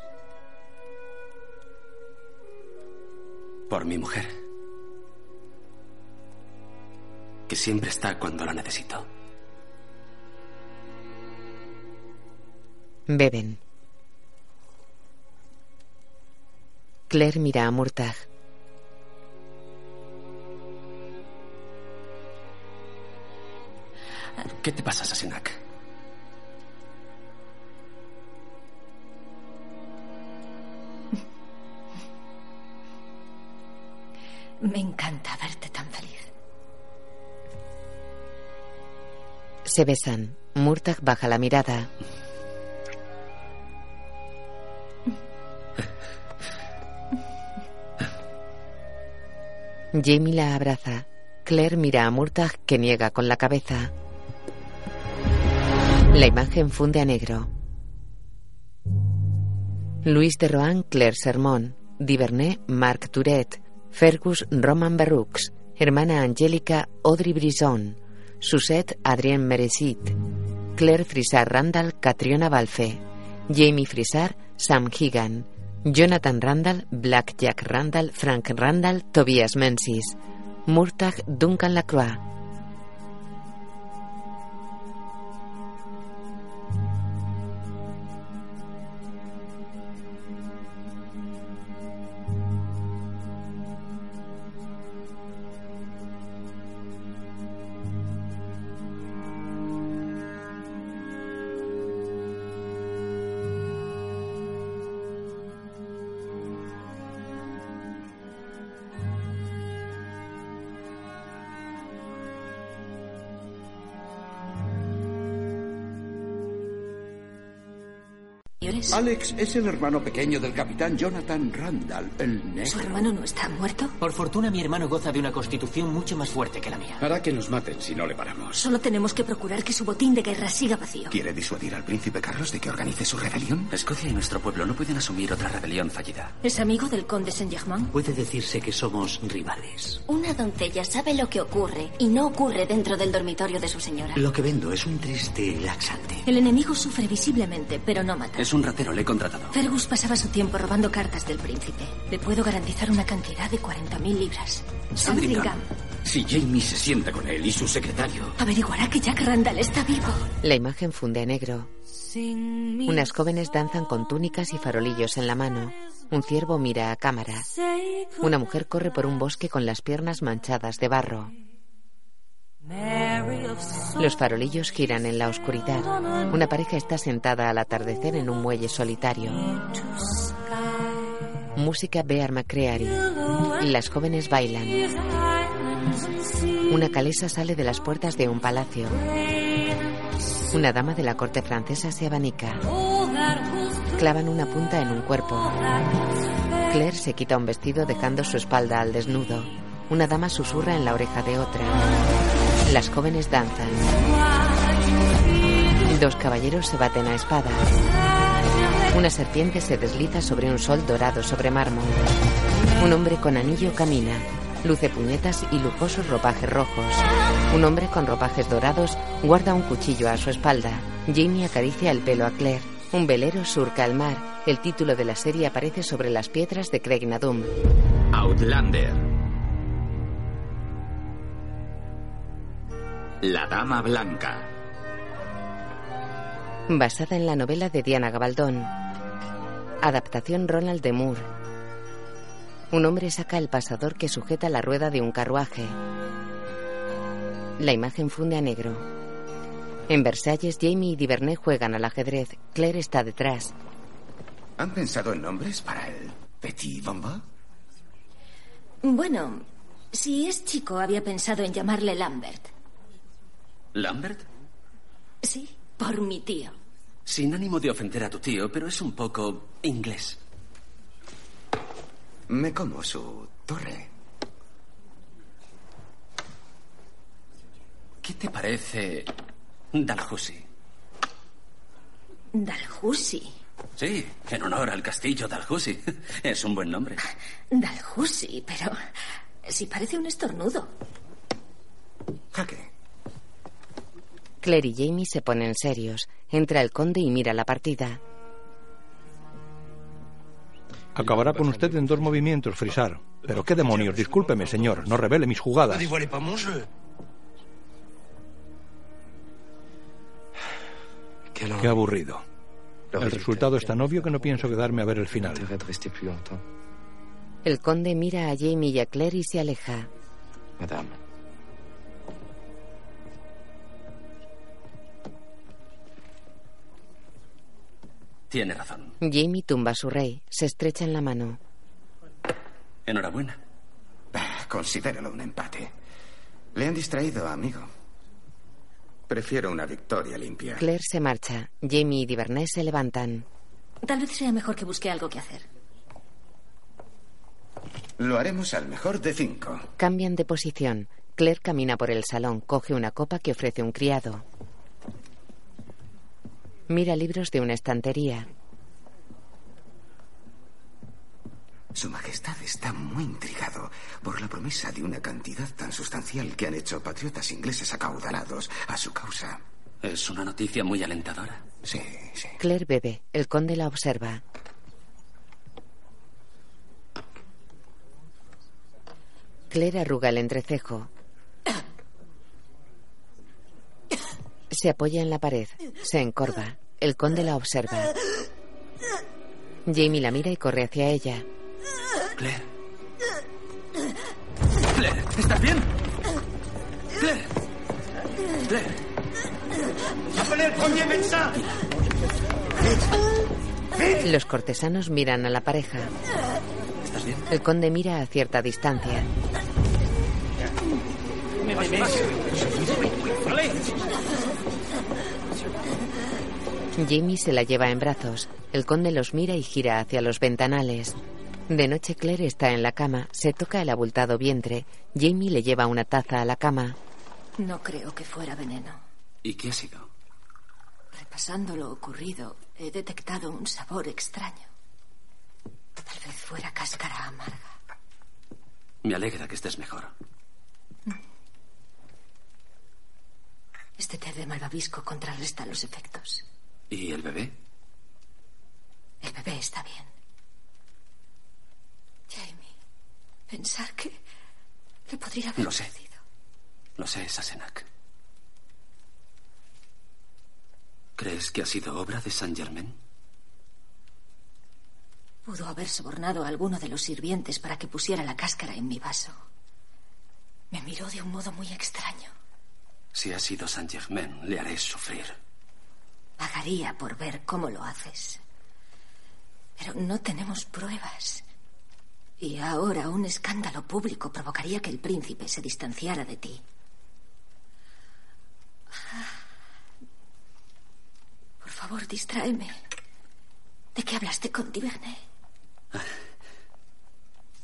Por mi mujer, que siempre está cuando la necesito. Beben. Claire mira a Murtagh. ¿Qué te pasa, Sasinak? Me encanta verte Se besan. Murtagh baja la mirada. Jamie la abraza. Claire mira a Murtagh que niega con la cabeza. La imagen funde a negro. Luis de Rohan, Claire Sermon. Divernay, Marc Tourette. Fergus, Roman Berrux. Hermana Angélica, Audrey Brison. Susette, Adrien Meresit. Claire Frisar Randall, Catriona Balfe. Jamie Frisar, Sam Higan. Jonathan Randall, Black Jack Randall, Frank Randall, Tobias Menzies. Murtagh, Duncan Lacroix. Alex es el hermano pequeño del capitán Jonathan Randall, el negro. ¿Su hermano no está muerto? Por fortuna, mi hermano goza de una constitución mucho más fuerte que la mía. Hará que nos maten si no le paramos. Solo tenemos que procurar que su botín de guerra siga vacío. ¿Quiere disuadir al príncipe Carlos de que organice su rebelión? Escocia y nuestro pueblo no pueden asumir otra rebelión fallida. ¿Es amigo del conde Saint-Germain? Puede decirse que somos rivales. Una doncella sabe lo que ocurre y no ocurre dentro del dormitorio de su señora. Lo que vendo es un triste laxante. El enemigo sufre visiblemente, pero no mata. Es un ratero, le he contratado. Fergus pasaba su tiempo robando cartas del príncipe. Le puedo garantizar una cantidad de 40.000 libras. Sandringham. Si Jamie se sienta con él y su secretario. Averiguará que Jack Randall está vivo. La imagen funde a negro. Unas jóvenes danzan con túnicas y farolillos en la mano. Un ciervo mira a cámara. Una mujer corre por un bosque con las piernas manchadas de barro. Los farolillos giran en la oscuridad. Una pareja está sentada al atardecer en un muelle solitario. Música Bear McCreary. Las jóvenes bailan. Una calesa sale de las puertas de un palacio. Una dama de la corte francesa se abanica. Clavan una punta en un cuerpo. Claire se quita un vestido dejando su espalda al desnudo. Una dama susurra en la oreja de otra. Las jóvenes danzan. Dos caballeros se baten a espada. Una serpiente se desliza sobre un sol dorado sobre mármol. Un hombre con anillo camina. Luce puñetas y lujosos ropajes rojos. Un hombre con ropajes dorados guarda un cuchillo a su espalda. Jamie acaricia el pelo a Claire. Un velero surca el mar. El título de la serie aparece sobre las piedras de Craig Nadum. Outlander. La Dama Blanca. Basada en la novela de Diana Gabaldón. Adaptación Ronald de Moore. Un hombre saca el pasador que sujeta la rueda de un carruaje. La imagen funde a negro. En Versalles, Jamie y Divernay juegan al ajedrez. Claire está detrás. ¿Han pensado en nombres para el Petit Bomba? Bueno, si es chico, había pensado en llamarle Lambert. ¿Lambert? Sí, por mi tío. Sin ánimo de ofender a tu tío, pero es un poco inglés. Me como su torre. ¿Qué te parece Dalhousie? Dalhousie. Sí, en honor al castillo Dalhousie. [LAUGHS] Es un buen nombre. Dalhousie, pero si parece un estornudo. Jaque. Claire y Jamie se ponen serios. Entra el conde y mira la partida. Acabará con usted en dos movimientos, Frisar. Pero qué demonios, discúlpeme, señor. No revele mis jugadas. Qué aburrido. El resultado es tan obvio que no pienso quedarme a ver el final. El conde mira a Jamie y a Claire y se aleja. Madame. Tiene razón. Jamie tumba a su rey. Se estrecha en la mano. Enhorabuena. Ah, Considéralo un empate. Le han distraído, amigo. Prefiero una victoria limpia. Claire se marcha. Jamie y Divernay se levantan. Tal vez sea mejor que busque algo que hacer. Lo haremos al mejor de cinco. Cambian de posición. Claire camina por el salón, coge una copa que ofrece un criado. Mira libros de una estantería. Su Majestad está muy intrigado por la promesa de una cantidad tan sustancial que han hecho patriotas ingleses acaudalados a su causa. Es una noticia muy alentadora. Sí, sí. Claire bebe. El conde la observa. Claire arruga el entrecejo. Se apoya en la pared. Se encorva. El conde la observa. Jamie la mira y corre hacia ella. Claire. Claire, ¿estás bien? Claire. Claire. Los cortesanos miran a la pareja. ¿Estás bien? El conde mira a cierta distancia. Jamie se la lleva en brazos. El conde los mira y gira hacia los ventanales. De noche Claire está en la cama, se toca el abultado vientre. Jamie le lleva una taza a la cama. No creo que fuera veneno. ¿Y qué ha sido? Repasando lo ocurrido, he detectado un sabor extraño. Tal vez fuera cáscara amarga. Me alegra que estés mejor. Este té de malvavisco contrarresta los efectos. ¿Y el bebé? El bebé está bien. Jamie, pensar que le podría haber Lo sé. perdido. Lo sé, Sassenach. ¿Crees que ha sido obra de Saint Germain? Pudo haber sobornado a alguno de los sirvientes para que pusiera la cáscara en mi vaso. Me miró de un modo muy extraño. Si ha sido Saint Germain, le haré sufrir. Pagaría por ver cómo lo haces. Pero no tenemos pruebas. Y ahora un escándalo público provocaría que el príncipe se distanciara de ti. Por favor, distráeme. ¿De qué hablaste con Diverne?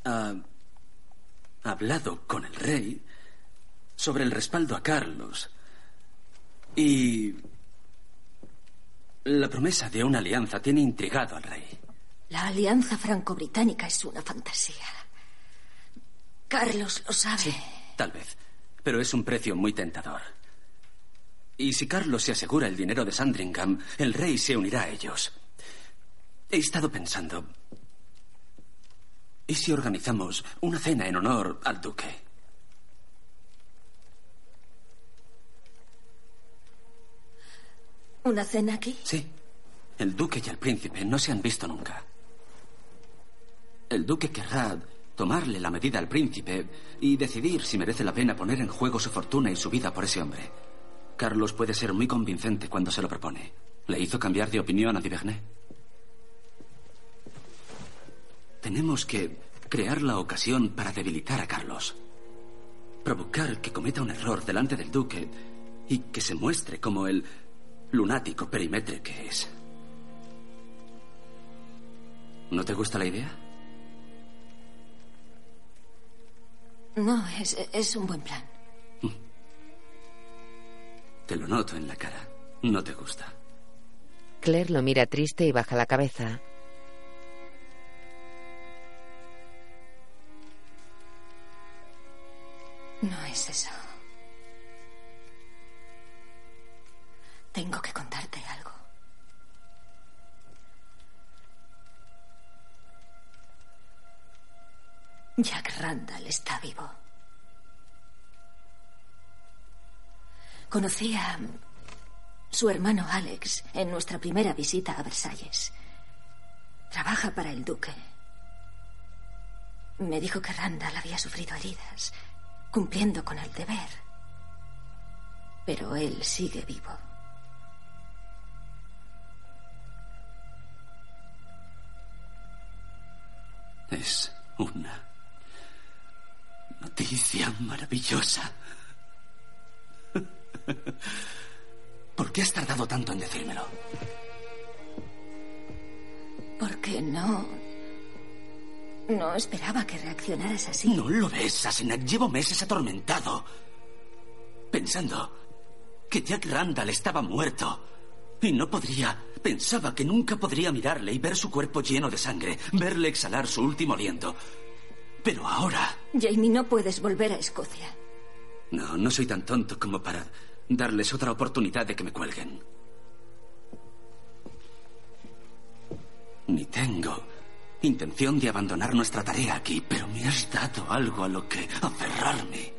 Ha hablado con el rey sobre el respaldo a Carlos y la promesa de una alianza tiene intrigado al rey. La alianza franco-británica es una fantasía. Carlos lo sabe. Tal vez, pero es un precio muy tentador. Y si Carlos se asegura el dinero de Sandringham, el rey se unirá a ellos. He estado pensando. ¿Y si organizamos una cena en honor al duque? ¿Una cena aquí? Sí. El duque y el príncipe no se han visto nunca. El duque querrá tomarle la medida al príncipe y decidir si merece la pena poner en juego su fortuna y su vida por ese hombre. Carlos puede ser muy convincente cuando se lo propone. ¿Le hizo cambiar de opinión a Divernay? Tenemos que crear la ocasión para debilitar a Carlos. Provocar que cometa un error delante del duque y que se muestre como el lunático perimetre que es. ¿No te gusta la idea? No, es, es un buen plan. Te lo noto en la cara. No te gusta. Claire lo mira triste y baja la cabeza. No es eso. Tengo que contarte algo. Jack Randall está vivo. Conocí a su hermano Alex en nuestra primera visita a Versalles. Trabaja para el duque. Me dijo que Randall había sufrido heridas, cumpliendo con el deber. Pero él sigue vivo. Es una noticia maravillosa. [LAUGHS] ¿Por qué has tardado tanto en decírmelo? Porque no. No esperaba que reaccionaras así. No lo ves, Asenac. Llevo meses atormentado. Pensando que Jack Randall estaba muerto. Y no podría. Pensaba que nunca podría mirarle y ver su cuerpo lleno de sangre. Verle exhalar su último aliento. Pero ahora. Jamie, no puedes volver a Escocia. No, no soy tan tonto como para darles otra oportunidad de que me cuelguen. Ni tengo intención de abandonar nuestra tarea aquí, pero me has dado algo a lo que aferrarme.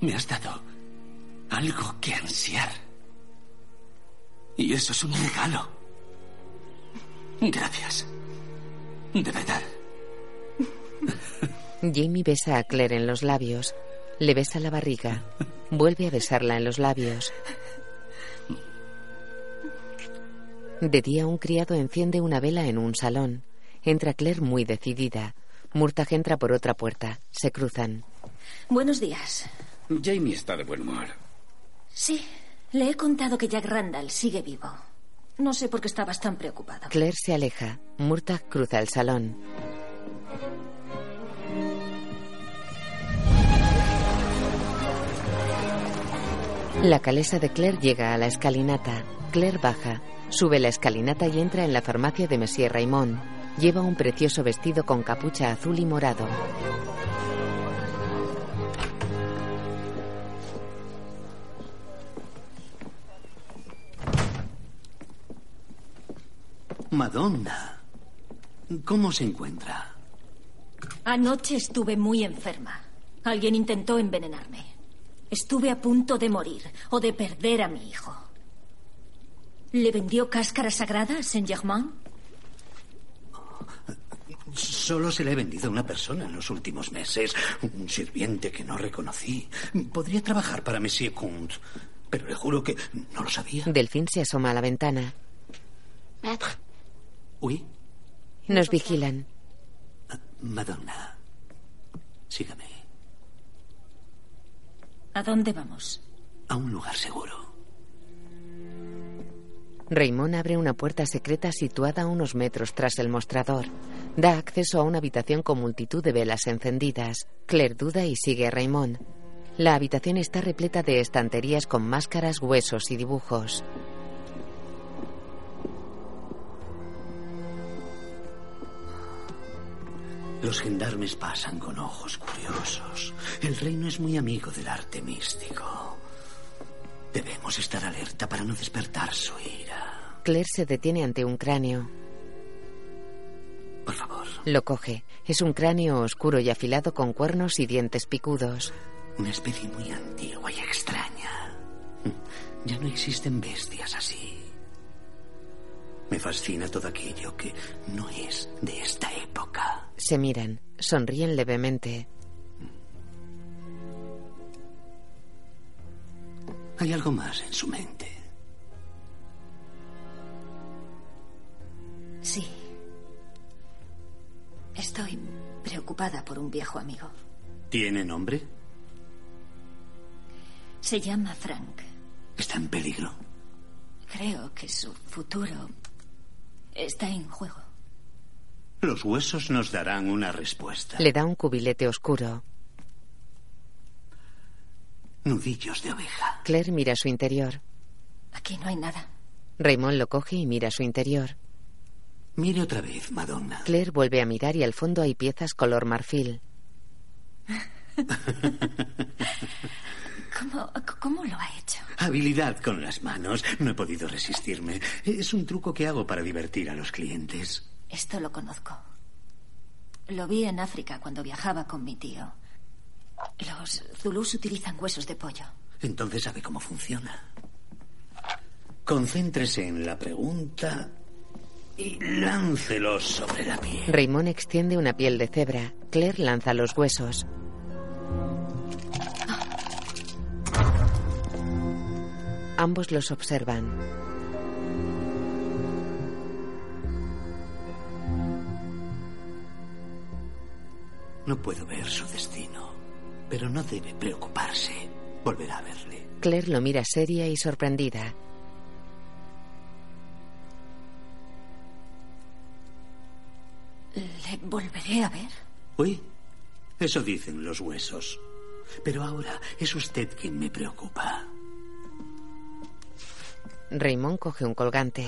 Me has dado algo que ansiar. Y eso es un regalo. Gracias. De verdad. Jamie besa a Claire en los labios. Le besa la barriga. Vuelve a besarla en los labios. De día un criado enciende una vela en un salón. Entra Claire muy decidida. Murtag entra por otra puerta. Se cruzan. Buenos días. Jamie está de buen humor. Sí, le he contado que Jack Randall sigue vivo. No sé por qué estabas tan preocupado. Claire se aleja. Murtag cruza el salón. La calesa de Claire llega a la escalinata. Claire baja, sube la escalinata y entra en la farmacia de Monsieur Raymond. Lleva un precioso vestido con capucha azul y morado. Madonna, ¿cómo se encuentra? Anoche estuve muy enferma. Alguien intentó envenenarme. Estuve a punto de morir o de perder a mi hijo. ¿Le vendió cáscara sagrada a Saint-Germain? Solo se le he vendido a una persona en los últimos meses. Un sirviente que no reconocí. Podría trabajar para Monsieur Comte. Pero le juro que no lo sabía. Delfín se asoma a la ventana. Uy. Nos vigilan. Madonna. Sígame. ¿A dónde vamos? A un lugar seguro. Raymond abre una puerta secreta situada a unos metros tras el mostrador. Da acceso a una habitación con multitud de velas encendidas. Claire duda y sigue a Raymond. La habitación está repleta de estanterías con máscaras, huesos y dibujos. Los gendarmes pasan con ojos curiosos. El reino es muy amigo del arte místico. Debemos estar alerta para no despertar su ira. Claire se detiene ante un cráneo. Por favor. Lo coge. Es un cráneo oscuro y afilado con cuernos y dientes picudos. Una especie muy antigua y extraña. Ya no existen bestias así. Me fascina todo aquello que no es de esta época. Se miran, sonríen levemente. Hay algo más en su mente. Sí. Estoy preocupada por un viejo amigo. ¿Tiene nombre? Se llama Frank. ¿Está en peligro? Creo que su futuro está en juego. Los huesos nos darán una respuesta. Le da un cubilete oscuro. Nudillos de oveja. Claire mira su interior. Aquí no hay nada. Raymond lo coge y mira su interior. Mire otra vez, Madonna. Claire vuelve a mirar y al fondo hay piezas color marfil. [LAUGHS] ¿Cómo, ¿Cómo lo ha hecho? Habilidad con las manos. No he podido resistirme. Es un truco que hago para divertir a los clientes. Esto lo conozco. Lo vi en África cuando viajaba con mi tío. Los zulús utilizan huesos de pollo. Entonces sabe cómo funciona. Concéntrese en la pregunta y láncelos sobre la piel. Raymond extiende una piel de cebra. Claire lanza los huesos. Ambos los observan. No puedo ver su destino, pero no debe preocuparse. Volverá a verle. Claire lo mira seria y sorprendida. ¿Le volveré a ver? Uy, eso dicen los huesos. Pero ahora es usted quien me preocupa. Raymond coge un colgante.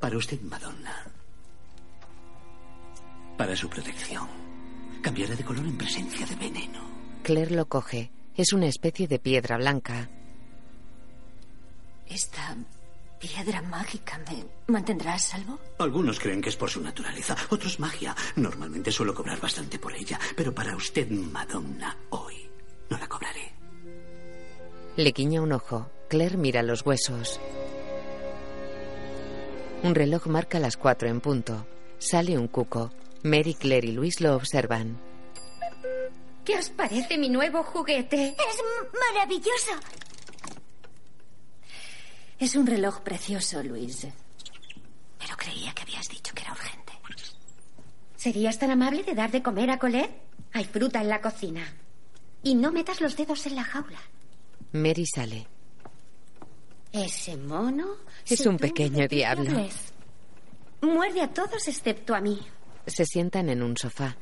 Para usted, Madonna. Para su protección. Cambiará de color en presencia de veneno. Claire lo coge. Es una especie de piedra blanca. ¿Esta piedra mágica me mantendrá a salvo? Algunos creen que es por su naturaleza, otros magia. Normalmente suelo cobrar bastante por ella, pero para usted, Madonna, hoy no la cobraré. Le guiña un ojo. Claire mira los huesos. Un reloj marca las cuatro en punto. Sale un cuco. Mary, Claire y Luis lo observan. ¿Qué os parece mi nuevo juguete? Es maravilloso. Es un reloj precioso, Luis. Pero creía que habías dicho que era urgente. ¿Serías tan amable de dar de comer a Colette? Hay fruta en la cocina. Y no metas los dedos en la jaula. Mary sale. Ese mono es un pequeño diablo. Muerde a todos excepto a mí. Se sientan en un sofá.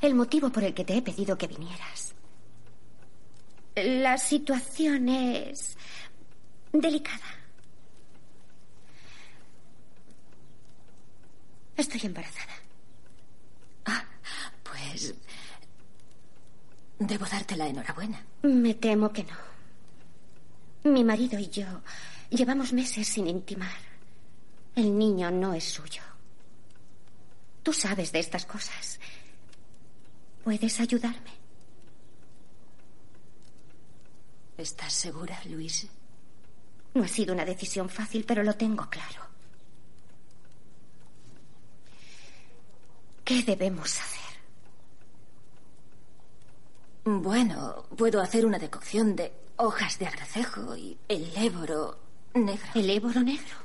El motivo por el que te he pedido que vinieras. La situación es delicada. Estoy embarazada. Ah, pues... Debo darte la enhorabuena. Me temo que no. Mi marido y yo llevamos meses sin intimar. El niño no es suyo. Tú sabes de estas cosas. ¿Puedes ayudarme? ¿Estás segura, Luis? No ha sido una decisión fácil, pero lo tengo claro. ¿Qué debemos hacer? Bueno, puedo hacer una decocción de hojas de agracejo y el éboro negro. ¿El éboro negro?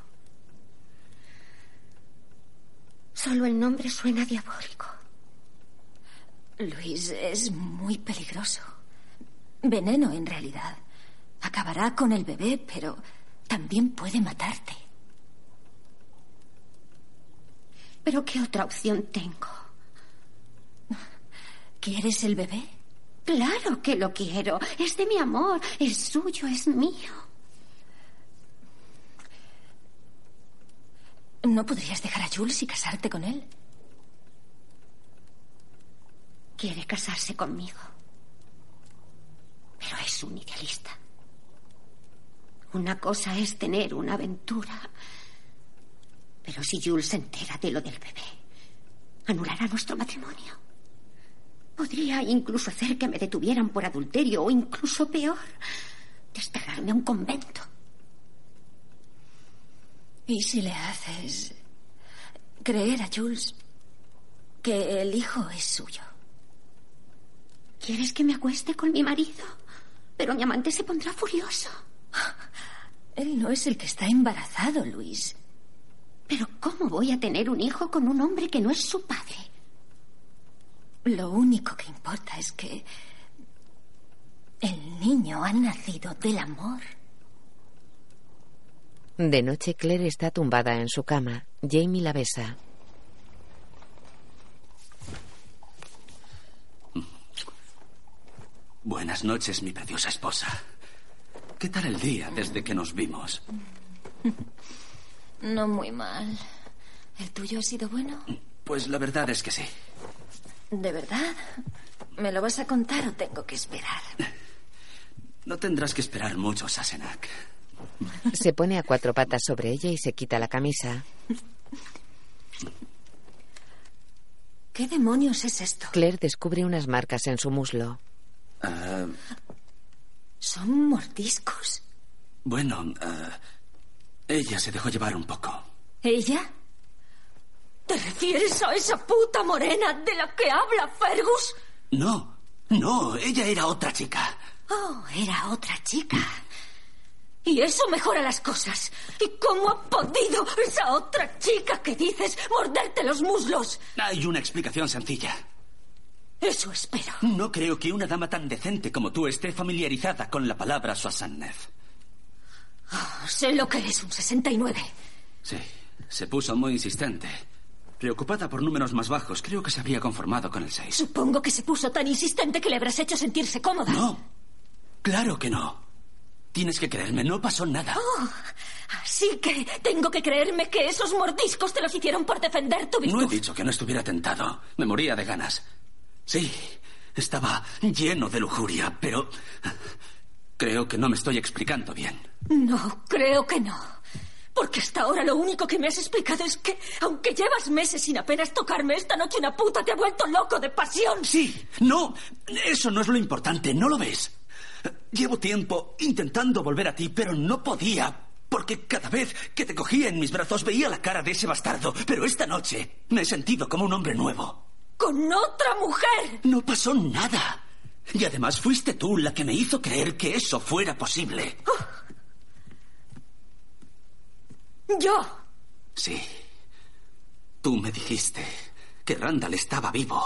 Solo el nombre suena diabólico. Luis, es muy peligroso. Veneno, en realidad. Acabará con el bebé, pero también puede matarte. ¿Pero qué otra opción tengo? ¿Quieres el bebé? Claro que lo quiero. Es de mi amor. Es suyo, es mío. ¿No podrías dejar a Jules y casarte con él? Quiere casarse conmigo. Pero es un idealista. Una cosa es tener una aventura. Pero si Jules se entera de lo del bebé, anulará nuestro matrimonio. Podría incluso hacer que me detuvieran por adulterio o incluso peor, desterrarme a un convento. ¿Y si le haces creer a Jules que el hijo es suyo? ¿Quieres que me acueste con mi marido? Pero mi amante se pondrá furioso. Él no es el que está embarazado, Luis. Pero ¿cómo voy a tener un hijo con un hombre que no es su padre? Lo único que importa es que el niño ha nacido del amor. De noche, Claire está tumbada en su cama. Jamie la besa. Buenas noches, mi preciosa esposa. ¿Qué tal el día desde que nos vimos? No muy mal. ¿El tuyo ha sido bueno? Pues la verdad es que sí. ¿De verdad? ¿Me lo vas a contar o tengo que esperar? No tendrás que esperar mucho, Sassenach. Se pone a cuatro patas sobre ella y se quita la camisa. ¿Qué demonios es esto? Claire descubre unas marcas en su muslo. Ah, ¿Son mordiscos? bueno, ah, ella se dejó llevar un poco. ¿Ella? ¿Te refieres a esa puta morena de la que habla Fergus? No, no, ella era otra chica. Oh, era otra chica. Y eso mejora las cosas. ¿Y cómo ha podido esa otra chica que dices morderte los muslos? Hay una explicación sencilla. Eso espero. No creo que una dama tan decente como tú esté familiarizada con la palabra Soissonnez. Oh, sé lo que es un 69. Sí, se puso muy insistente. Preocupada por números más bajos, creo que se habría conformado con el 6. Supongo que se puso tan insistente que le habrás hecho sentirse cómoda. No, claro que no. Tienes que creerme, no pasó nada. Oh, así que tengo que creerme que esos mordiscos te los hicieron por defender tu virtud. No he dicho que no estuviera tentado. Me moría de ganas. Sí, estaba lleno de lujuria, pero creo que no me estoy explicando bien. No, creo que no. Porque hasta ahora lo único que me has explicado es que, aunque llevas meses sin apenas tocarme, esta noche una puta te ha vuelto loco de pasión. Sí, no, eso no es lo importante, ¿no lo ves? Llevo tiempo intentando volver a ti, pero no podía. Porque cada vez que te cogía en mis brazos veía la cara de ese bastardo. Pero esta noche me he sentido como un hombre nuevo. ¡Con otra mujer! No pasó nada. Y además fuiste tú la que me hizo creer que eso fuera posible. ¿Yo? Sí. Tú me dijiste que Randall estaba vivo.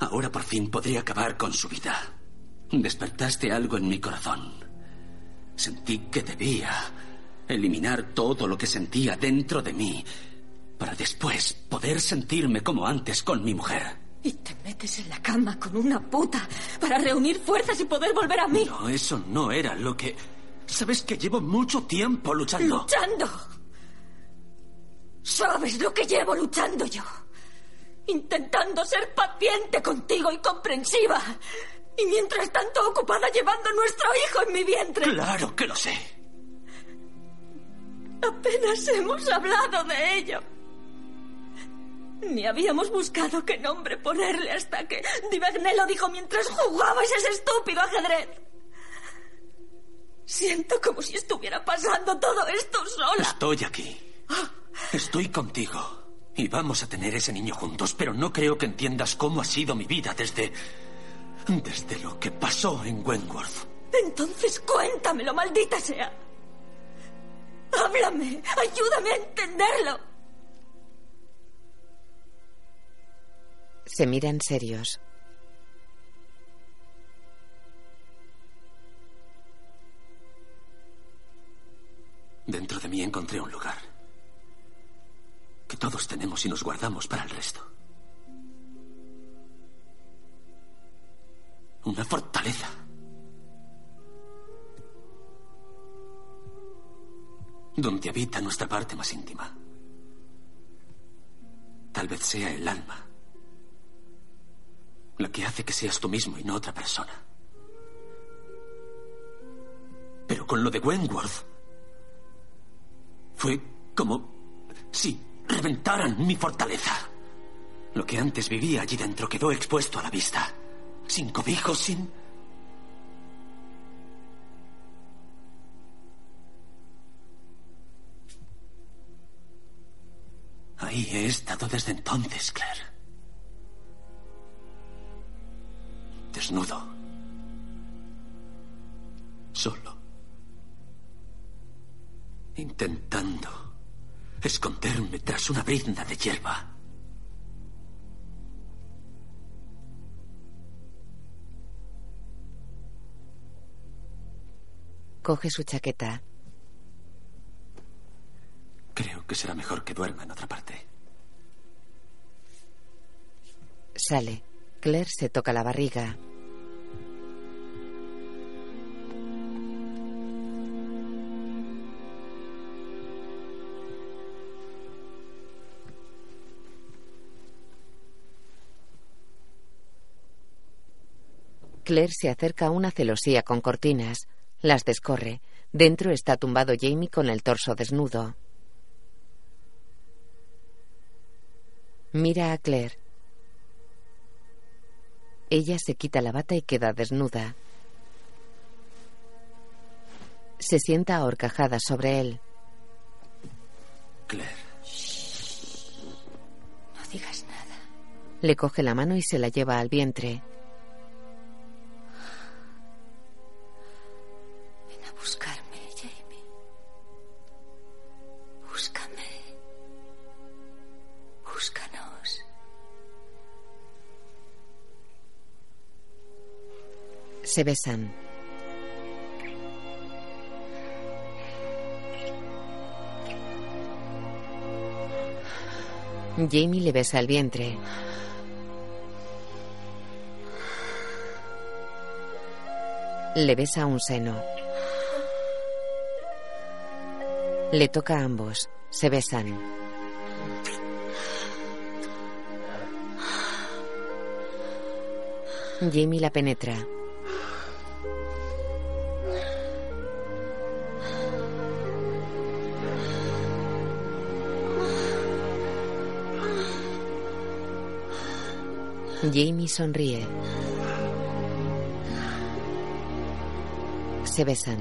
Ahora por fin podría acabar con su vida. Despertaste algo en mi corazón. Sentí que debía eliminar todo lo que sentía dentro de mí para después poder sentirme como antes con mi mujer. Y te metes en la cama con una puta para reunir fuerzas y poder volver a mí. No, eso no era lo que... Sabes que llevo mucho tiempo luchando. ¡Luchando! ¿Sabes lo que llevo luchando yo? Intentando ser paciente contigo y comprensiva. Y mientras tanto ocupada llevando nuestro hijo en mi vientre. Claro que lo sé. Apenas hemos hablado de ello. Ni habíamos buscado qué nombre ponerle hasta que Divagne lo dijo mientras jugabais ese estúpido ajedrez. Siento como si estuviera pasando todo esto sola. Estoy aquí. Estoy contigo. Y vamos a tener ese niño juntos, pero no creo que entiendas cómo ha sido mi vida desde. desde lo que pasó en Wentworth. Entonces cuéntamelo, maldita sea. Háblame, ayúdame a entenderlo. Se miran serios. Dentro de mí encontré un lugar que todos tenemos y nos guardamos para el resto. Una fortaleza. Donde habita nuestra parte más íntima. Tal vez sea el alma. La que hace que seas tú mismo y no otra persona. Pero con lo de Wentworth. Fue como si reventaran mi fortaleza. Lo que antes vivía allí dentro quedó expuesto a la vista. Sin cobijo, sin... Ahí he estado desde entonces, Claire. Desnudo. Solo. Intentando esconderme tras una brizna de hierba. Coge su chaqueta. Creo que será mejor que duerma en otra parte. Sale. Claire se toca la barriga. Claire se acerca a una celosía con cortinas. Las descorre. Dentro está tumbado Jamie con el torso desnudo. Mira a Claire. Ella se quita la bata y queda desnuda. Se sienta ahorcajada sobre él. Claire. No digas nada. Le coge la mano y se la lleva al vientre. Se besan. Jamie le besa el vientre. Le besa un seno. Le toca a ambos. Se besan. Jamie la penetra. Jamie sonríe. Se besan.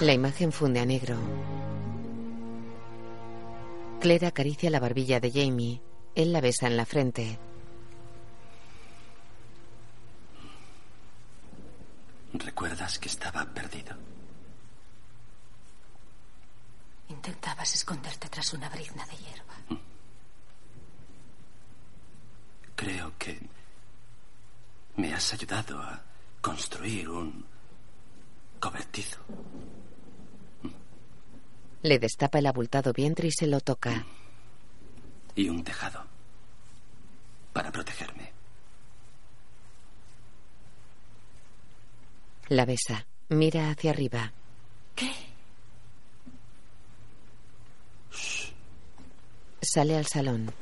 La imagen funde a negro. Claire acaricia la barbilla de Jamie. Él la besa en la frente. ¿Recuerdas que estaba perdido? Intentabas esconderte tras una brizna de hierba. Creo que me has ayudado a construir un cobertizo. Le destapa el abultado vientre y se lo toca. Y un tejado. Para protegerme. La besa. Mira hacia arriba. ¿Qué? Sale al salón.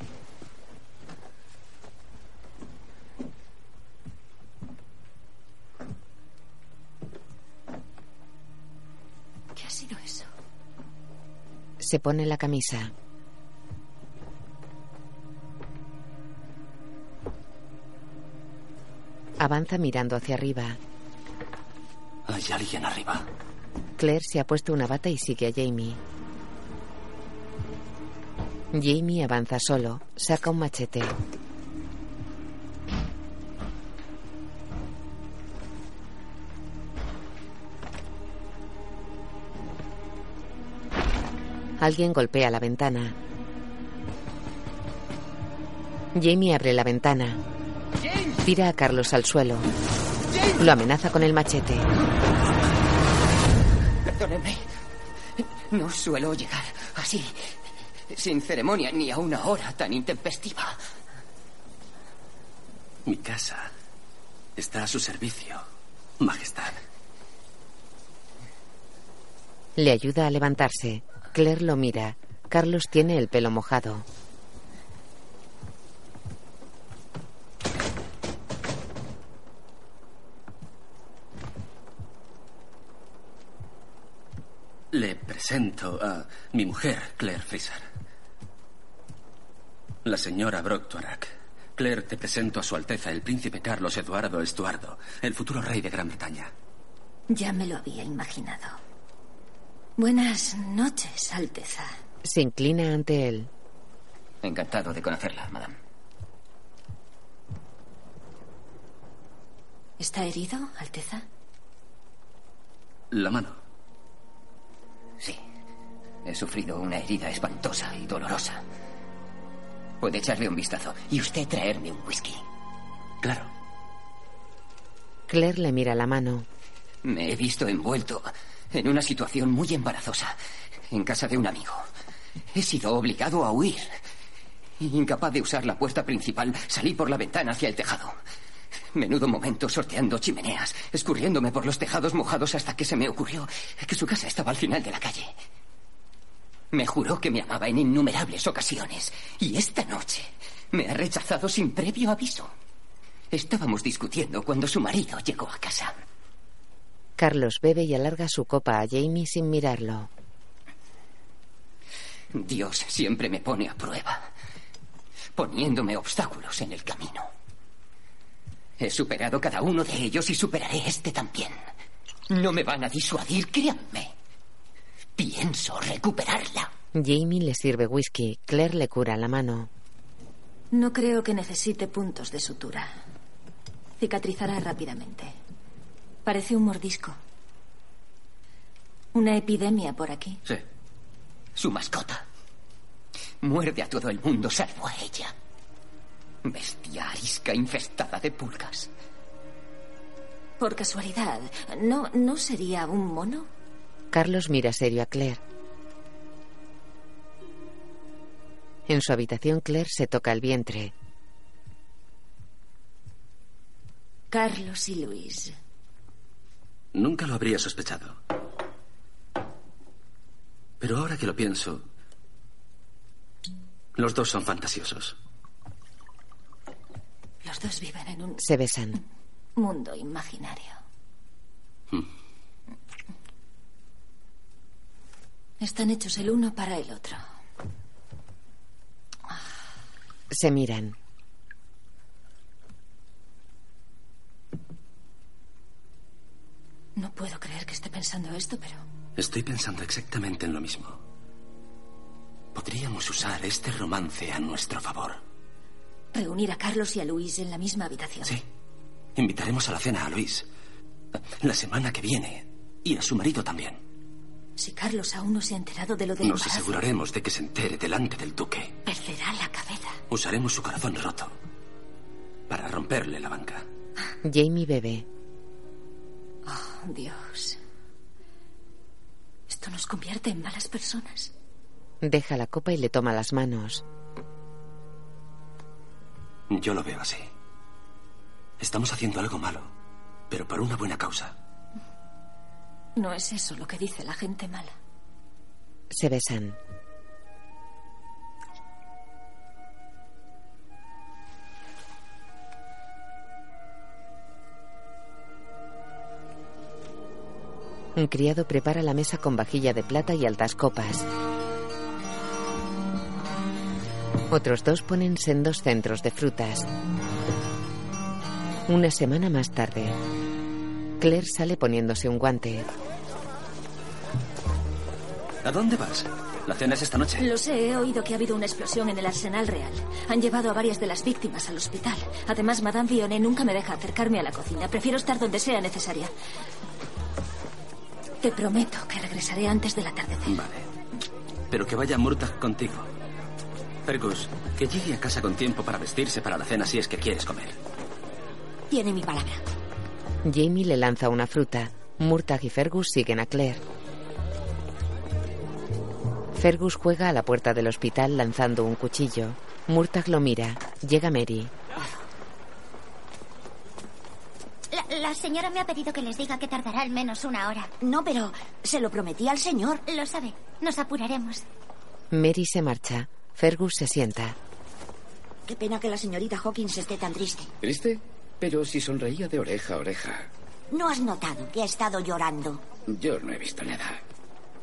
Se pone la camisa. Avanza mirando hacia arriba. Hay alguien arriba. Claire se ha puesto una bata y sigue a Jamie. Jamie avanza solo. Saca un machete. Alguien golpea la ventana. Jamie abre la ventana. Tira a Carlos al suelo. Lo amenaza con el machete. Perdóneme. No suelo llegar así, sin ceremonia ni a una hora tan intempestiva. Mi casa está a su servicio, Majestad. Le ayuda a levantarse. Claire lo mira. Carlos tiene el pelo mojado. Le presento a mi mujer, Claire Fraser. La señora Brock Tuarak. Claire, te presento a Su Alteza el Príncipe Carlos Eduardo Estuardo, el futuro rey de Gran Bretaña. Ya me lo había imaginado. Buenas noches, Alteza. Se inclina ante él. Encantado de conocerla, madame. ¿Está herido, Alteza? La mano. Sí. He sufrido una herida espantosa y dolorosa. Puede echarle un vistazo y usted traerme un whisky. Claro. Claire le mira la mano. Me he visto envuelto en una situación muy embarazosa en casa de un amigo. He sido obligado a huir. Incapaz de usar la puerta principal, salí por la ventana hacia el tejado. Menudo momento sorteando chimeneas, escurriéndome por los tejados mojados hasta que se me ocurrió que su casa estaba al final de la calle. Me juró que me amaba en innumerables ocasiones y esta noche me ha rechazado sin previo aviso. Estábamos discutiendo cuando su marido llegó a casa. Carlos bebe y alarga su copa a Jamie sin mirarlo. Dios siempre me pone a prueba, poniéndome obstáculos en el camino. He superado cada uno de ellos y superaré este también. No me van a disuadir, créanme. Pienso recuperarla. Jamie le sirve whisky. Claire le cura la mano. No creo que necesite puntos de sutura. Cicatrizará rápidamente. Parece un mordisco. ¿Una epidemia por aquí? Sí. Su mascota. Muerde a todo el mundo salvo a ella. Bestia arisca infestada de pulgas. Por casualidad, ¿no, ¿no sería un mono? Carlos mira serio a Claire. En su habitación, Claire se toca el vientre. Carlos y Luis. Nunca lo habría sospechado. Pero ahora que lo pienso, los dos son fantasiosos. Los dos viven en un Se besan. mundo imaginario. Hmm. Están hechos el uno para el otro. Se miran. No puedo creer que esté pensando esto, pero Estoy pensando exactamente en lo mismo. Podríamos usar este romance a nuestro favor. reunir a Carlos y a Luis en la misma habitación. Sí. Invitaremos a la cena a Luis. La semana que viene. Y a su marido también. Si Carlos aún no se ha enterado de lo del Nos embarazo, aseguraremos de que se entere delante del duque. perderá la cabeza. Usaremos su corazón roto. Para romperle la banca. Jamie bebe. Dios. Esto nos convierte en malas personas. Deja la copa y le toma las manos. Yo lo veo así. Estamos haciendo algo malo, pero por una buena causa. No es eso lo que dice la gente mala. Se besan. Un criado prepara la mesa con vajilla de plata y altas copas. Otros dos ponen sendos centros de frutas. Una semana más tarde, Claire sale poniéndose un guante. ¿A dónde vas? La cena es esta noche. Lo sé, he oído que ha habido una explosión en el Arsenal Real. Han llevado a varias de las víctimas al hospital. Además, Madame Vionnet nunca me deja acercarme a la cocina. Prefiero estar donde sea necesaria. Te prometo que regresaré antes del atardecer. Vale. Pero que vaya Murtagh contigo. Fergus, que llegue a casa con tiempo para vestirse para la cena si es que quieres comer. Tiene mi palabra. Jamie le lanza una fruta. Murtagh y Fergus siguen a Claire. Fergus juega a la puerta del hospital lanzando un cuchillo. Murtagh lo mira. Llega Mary. La, señora me ha pedido que les diga que tardará al menos una hora. No, pero se lo prometí al señor. Lo sabe. Nos apuraremos. Mary se marcha. Fergus se sienta. Qué pena que la señorita Hawkins esté tan triste. ¿Triste? Pero si sonreía de oreja a oreja. ¿No has notado que ha estado llorando? Yo no he visto nada.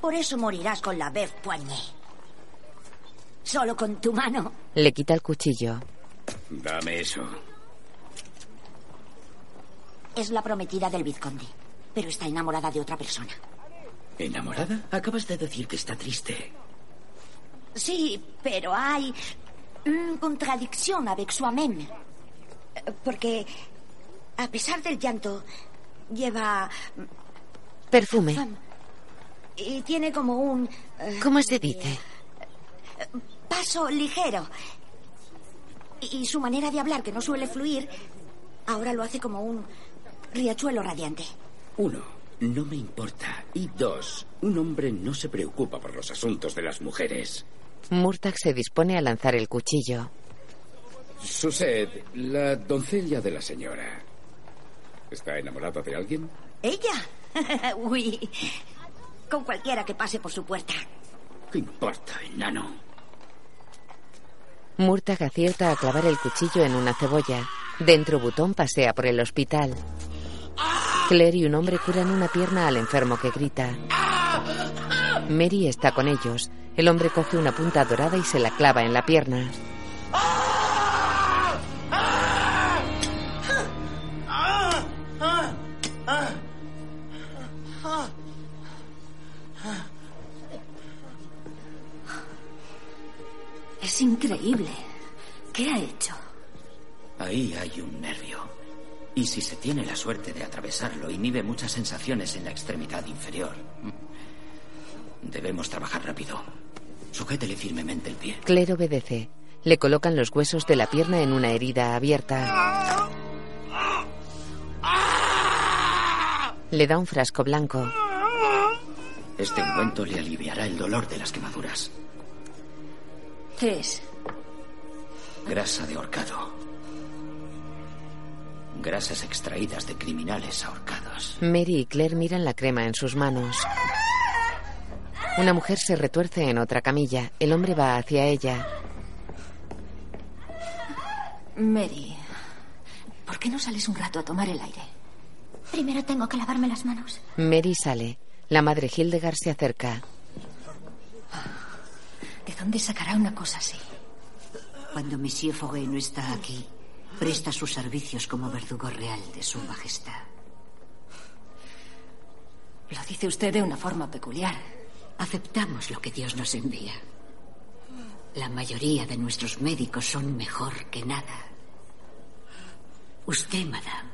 Por eso morirás con la Bev Poignet. Solo con tu mano. Le quita el cuchillo. Dame eso. Es la prometida del vizconde, pero está enamorada de otra persona. ¿Enamorada? Acabas de decir que está triste. Sí, pero hay una contradicción avec soi-même. Porque, a pesar del llanto, lleva Perfume. y tiene como un eh, ¿Cómo se dice? paso ligero. Y, y su manera de hablar, que no suele fluir, ahora lo hace como un riachuelo radiante. Uno, no me importa. Y dos, un hombre no se preocupa por los asuntos de las mujeres. Murtagh se dispone a lanzar el cuchillo. Sused, la doncella de la señora. ¿Está enamorada de alguien? ¿Ella? [LAUGHS] Uy. Con cualquiera que pase por su puerta. ¿Qué importa, enano? Murtagh acierta a clavar el cuchillo en una cebolla. Dentro Butón pasea por el hospital. Claire y un hombre curan una pierna al enfermo que grita. Mary está con ellos. El hombre coge una punta dorada y se la clava en la pierna. Es increíble. ¿Qué ha hecho? Ahí hay un nervio. Y si se tiene la suerte de atravesarlo, inhibe muchas sensaciones en la extremidad inferior. Debemos trabajar rápido. Sujétele firmemente el pie. Claire obedece. Le colocan los huesos de la pierna en una herida abierta. Le da un frasco blanco. Este ungüento le aliviará el dolor de las quemaduras. ¿Qué es? Grasa de ahorcado. Grasas extraídas de criminales ahorcados. Mary y Claire miran la crema en sus manos. Una mujer se retuerce en otra camilla. El hombre va hacia ella. Mary, ¿por qué no sales un rato a tomar el aire? Primero tengo que lavarme las manos. Mary sale. La madre Hildegard se acerca. ¿De dónde sacará una cosa así? Cuando Monsieur Foguet no está aquí, presta sus servicios como verdugo real de su majestad. Lo dice usted de una forma peculiar. Aceptamos lo que Dios nos envía. La mayoría de nuestros médicos son mejor que nada. Usted, madame,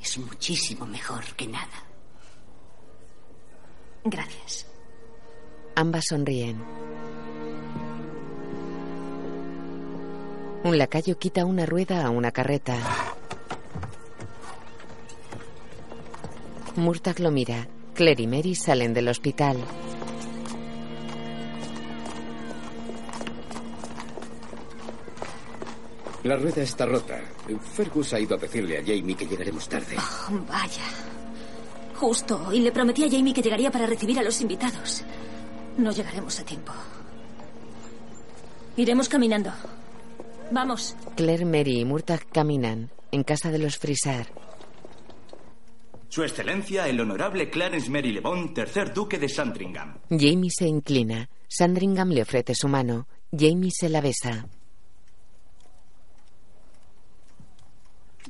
es muchísimo mejor que nada. Gracias. Ambas sonríen. Un lacayo quita una rueda a una carreta. Murtagh lo mira. Claire y Mary salen del hospital. La rueda está rota. Fergus ha ido a decirle a Jamie que llegaremos tarde. Oh, vaya. Justo. Y le prometí a Jamie que llegaría para recibir a los invitados. No llegaremos a tiempo. Iremos caminando. Vamos. Claire, Mary y Murtagh caminan en casa de los Frisar. Su Excelencia, el Honorable Clarence Mary Lebon, tercer Duque de Sandringham. Jamie se inclina. Sandringham le ofrece su mano. Jamie se la besa.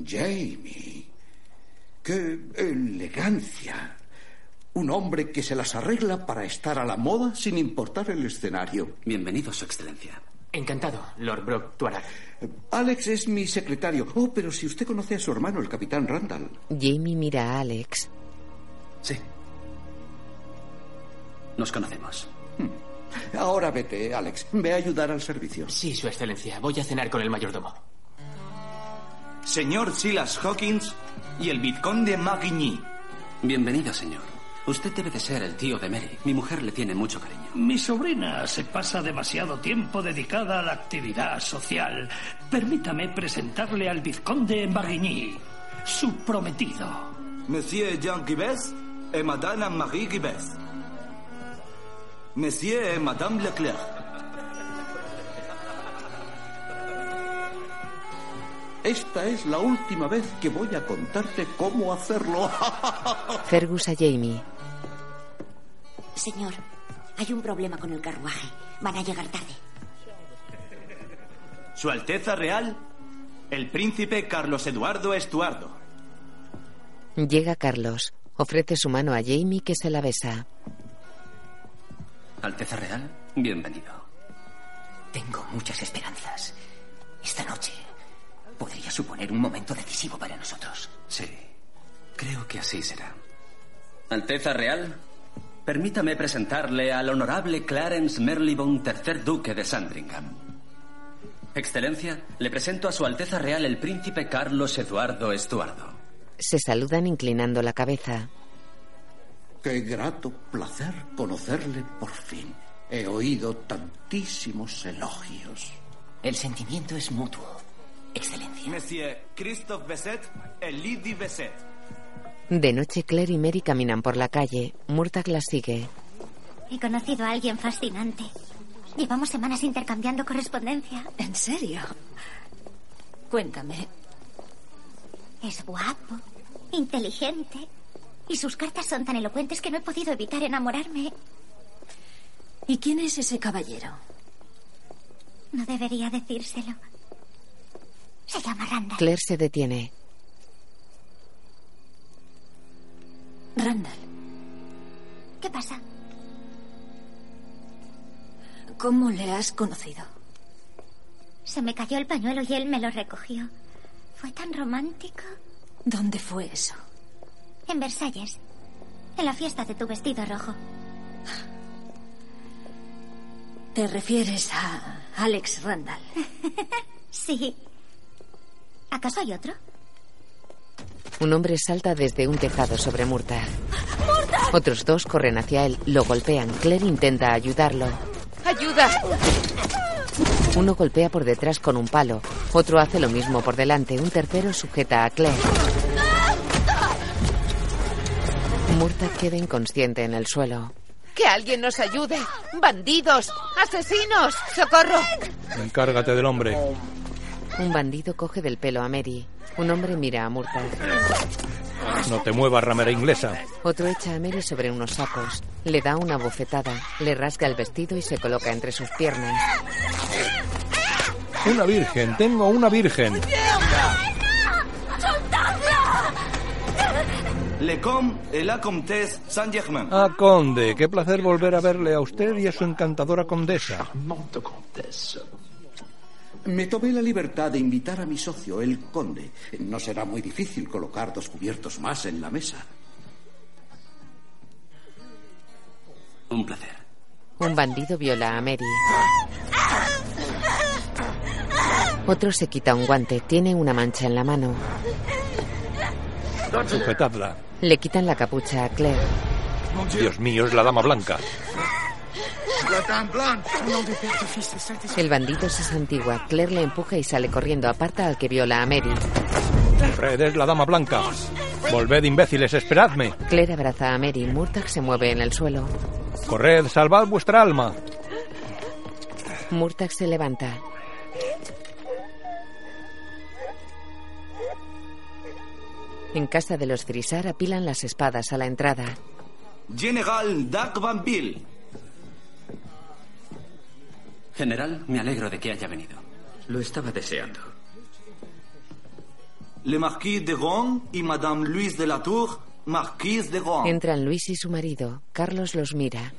Jamie, qué elegancia. Un hombre que se las arregla para estar a la moda sin importar el escenario. Bienvenido, Su Excelencia. Encantado, Lord Brock Tuareg. Alex es mi secretario. Oh, pero si usted conoce a su hermano, el capitán Randall. Jamie mira a Alex. Sí. Nos conocemos. Hmm. Ahora vete, Alex. Ve a ayudar al servicio. Sí, Su Excelencia. Voy a cenar con el mayordomo. Señor Silas Hawkins y el vizconde Marigny. Bienvenido, señor. Usted debe de ser el tío de Mary. Mi mujer le tiene mucho cariño. Mi sobrina se pasa demasiado tiempo dedicada a la actividad social. Permítame presentarle al vizconde Marigny, su prometido. Monsieur Jean Gibes et Madame Marie Gibes. Monsieur et Madame Leclerc. Esta es la última vez que voy a contarte cómo hacerlo. [LAUGHS] Fergus a Jamie. Señor, hay un problema con el carruaje. Van a llegar tarde. Su Alteza Real, el príncipe Carlos Eduardo Estuardo. Llega Carlos. Ofrece su mano a Jamie que se la besa. Alteza Real, bienvenido. Tengo muchas esperanzas. Esta noche podría suponer un momento decisivo para nosotros. Sí, creo que así será. Alteza Real, permítame presentarle al honorable Clarence Merlybone, tercer duque de Sandringham. Excelencia, le presento a Su Alteza Real el príncipe Carlos Eduardo Estuardo. Se saludan inclinando la cabeza. Qué grato placer conocerle por fin. He oído tantísimos elogios. El sentimiento es mutuo. Excelencia. Monsieur Christophe Besset et Lydie Besset. De noche, Claire y Mary caminan por la calle. Murtagh las sigue. He conocido a alguien fascinante. Llevamos semanas intercambiando correspondencia. ¿En serio? Cuéntame. Es guapo, inteligente. Y sus cartas son tan elocuentes que no he podido evitar enamorarme. ¿Y quién es ese caballero? No debería decírselo. Se llama Randall. Claire se detiene. Randall. ¿Qué pasa? ¿Cómo le has conocido? Se me cayó el pañuelo y él me lo recogió. Fue tan romántico. ¿Dónde fue eso? En Versalles. En la fiesta de tu vestido rojo. ¿Te refieres a Alex Randall? [LAUGHS] sí. ¿Acaso hay otro? Un hombre salta desde un tejado sobre Murtagh. ¡Murtagh! Otros dos corren hacia él, lo golpean. Claire intenta ayudarlo. ¡Ayuda! Uno golpea por detrás con un palo. Otro hace lo mismo por delante. Un tercero sujeta a Claire. Murtagh queda inconsciente en el suelo. ¡Que alguien nos ayude! ¡Bandidos! ¡Asesinos! ¡Socorro! Encárgate del hombre. Un bandido coge del pelo a Mary. Un hombre mira a Murtagh. No te muevas, ramera inglesa. Otro echa a Mary sobre unos sacos. Le da una bofetada, le rasga el vestido y se coloca entre sus piernas. Una virgen, tengo una virgen. Le Comte et la Comtesse Saint-Germain. Ah, conde, qué placer volver a verle a usted y a su encantadora condesa. Me tomé la libertad de invitar a mi socio, el conde. No será muy difícil colocar dos cubiertos más en la mesa. Un placer. Un bandido viola a Mary. Otro se quita un guante. Tiene una mancha en la mano. Sujetadla. Le quitan la capucha a Claire. Dios mío, es la dama blanca. El bandido se santigua. Claire le empuja y sale corriendo. Aparta al que viola a Mary. Red es la dama blanca. Volved, imbéciles, esperadme. Claire abraza a Mary. Murtagh se mueve en el suelo. Corred, salvad vuestra alma. Murtagh se levanta. En casa de los Frisar apilan las espadas a la entrada. General d'Arbanville. General, me alegro de que haya venido. Lo estaba deseando. Le Marquis de Ron y Madame Louise de la Tour, Marquise de Ron. Entran Luis y su marido. Carlos los mira.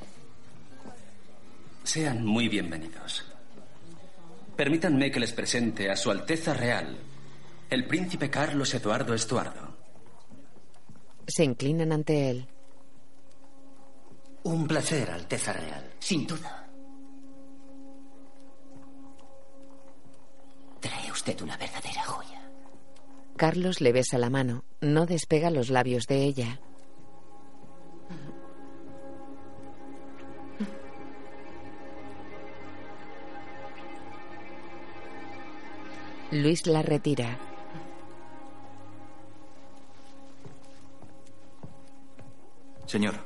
Sean muy bienvenidos. Permítanme que les presente a Su Alteza Real, el príncipe Carlos Eduardo Estuardo. Se inclinan ante él. Un placer, Alteza Real. Sin duda. Usted una verdadera joya. Carlos le besa la mano. No despega los labios de ella. Luis la retira. Señor,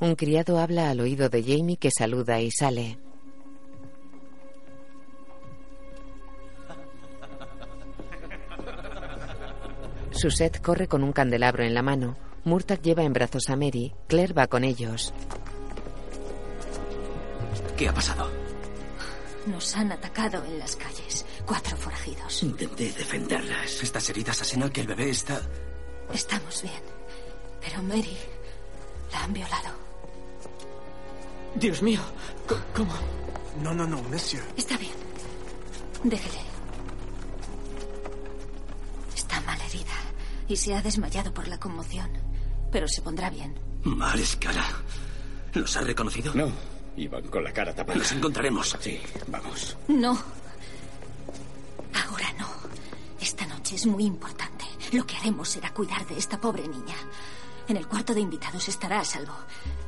Un criado habla al oído de Jamie que saluda y sale. Susette corre con un candelabro en la mano. Murtagh lleva en brazos a Mary. Claire va con ellos. ¿Qué ha pasado? Nos han atacado en las calles. Cuatro forajidos. Intenté defenderlas. Estas heridas aseguran que el bebé está... Estamos bien. Pero Mary la han violado. Dios mío. ¿Cómo? No, no, no, monsieur. Está bien. Déjele. Y se ha desmayado por la conmoción. Pero se pondrá bien. Mal escala. ¿Los ha reconocido? No. Iban con la cara tapada. Los encontraremos. Sí, vamos. No. Ahora no. Esta noche es muy importante. Lo que haremos será cuidar de esta pobre niña. En el cuarto de invitados estará a salvo.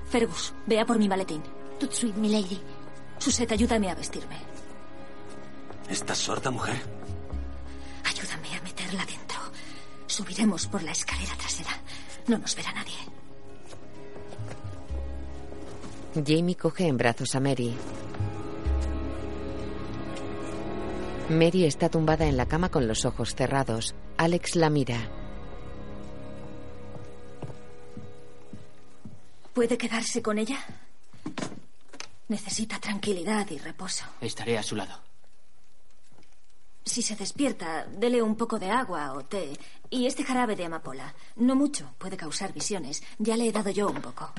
Fergus, vea por mi maletín. Tout de suite, milady. Suset, ayúdame a vestirme. ¿Estás sorda, mujer? Ayúdame a meterla dentro. Subiremos por la escalera trasera. No nos verá nadie. Jamie coge en brazos a Mary. Mary está tumbada en la cama con los ojos cerrados. Alex la mira. ¿Puede quedarse con ella? Necesita tranquilidad y reposo. Estaré a su lado. Si se despierta, dele un poco de agua o té. Y este jarabe de amapola. No mucho, puede causar visiones. Ya le he dado yo un poco.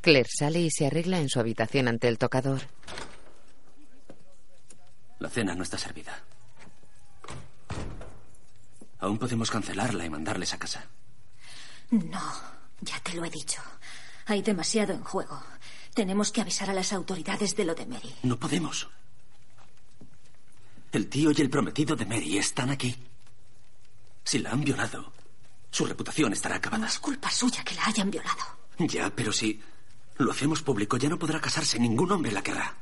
Claire sale y se arregla en su habitación ante el tocador. La cena no está servida. Aún podemos cancelarla y mandarles a casa. No, ya te lo he dicho. Hay demasiado en juego. Tenemos que avisar a las autoridades de lo de Mary. No podemos. El tío y el prometido de Mary están aquí. Si la han violado, su reputación estará acabada. No es culpa suya que la hayan violado. Ya, pero si lo hacemos público, ya no podrá casarse. Ningún hombre la querrá.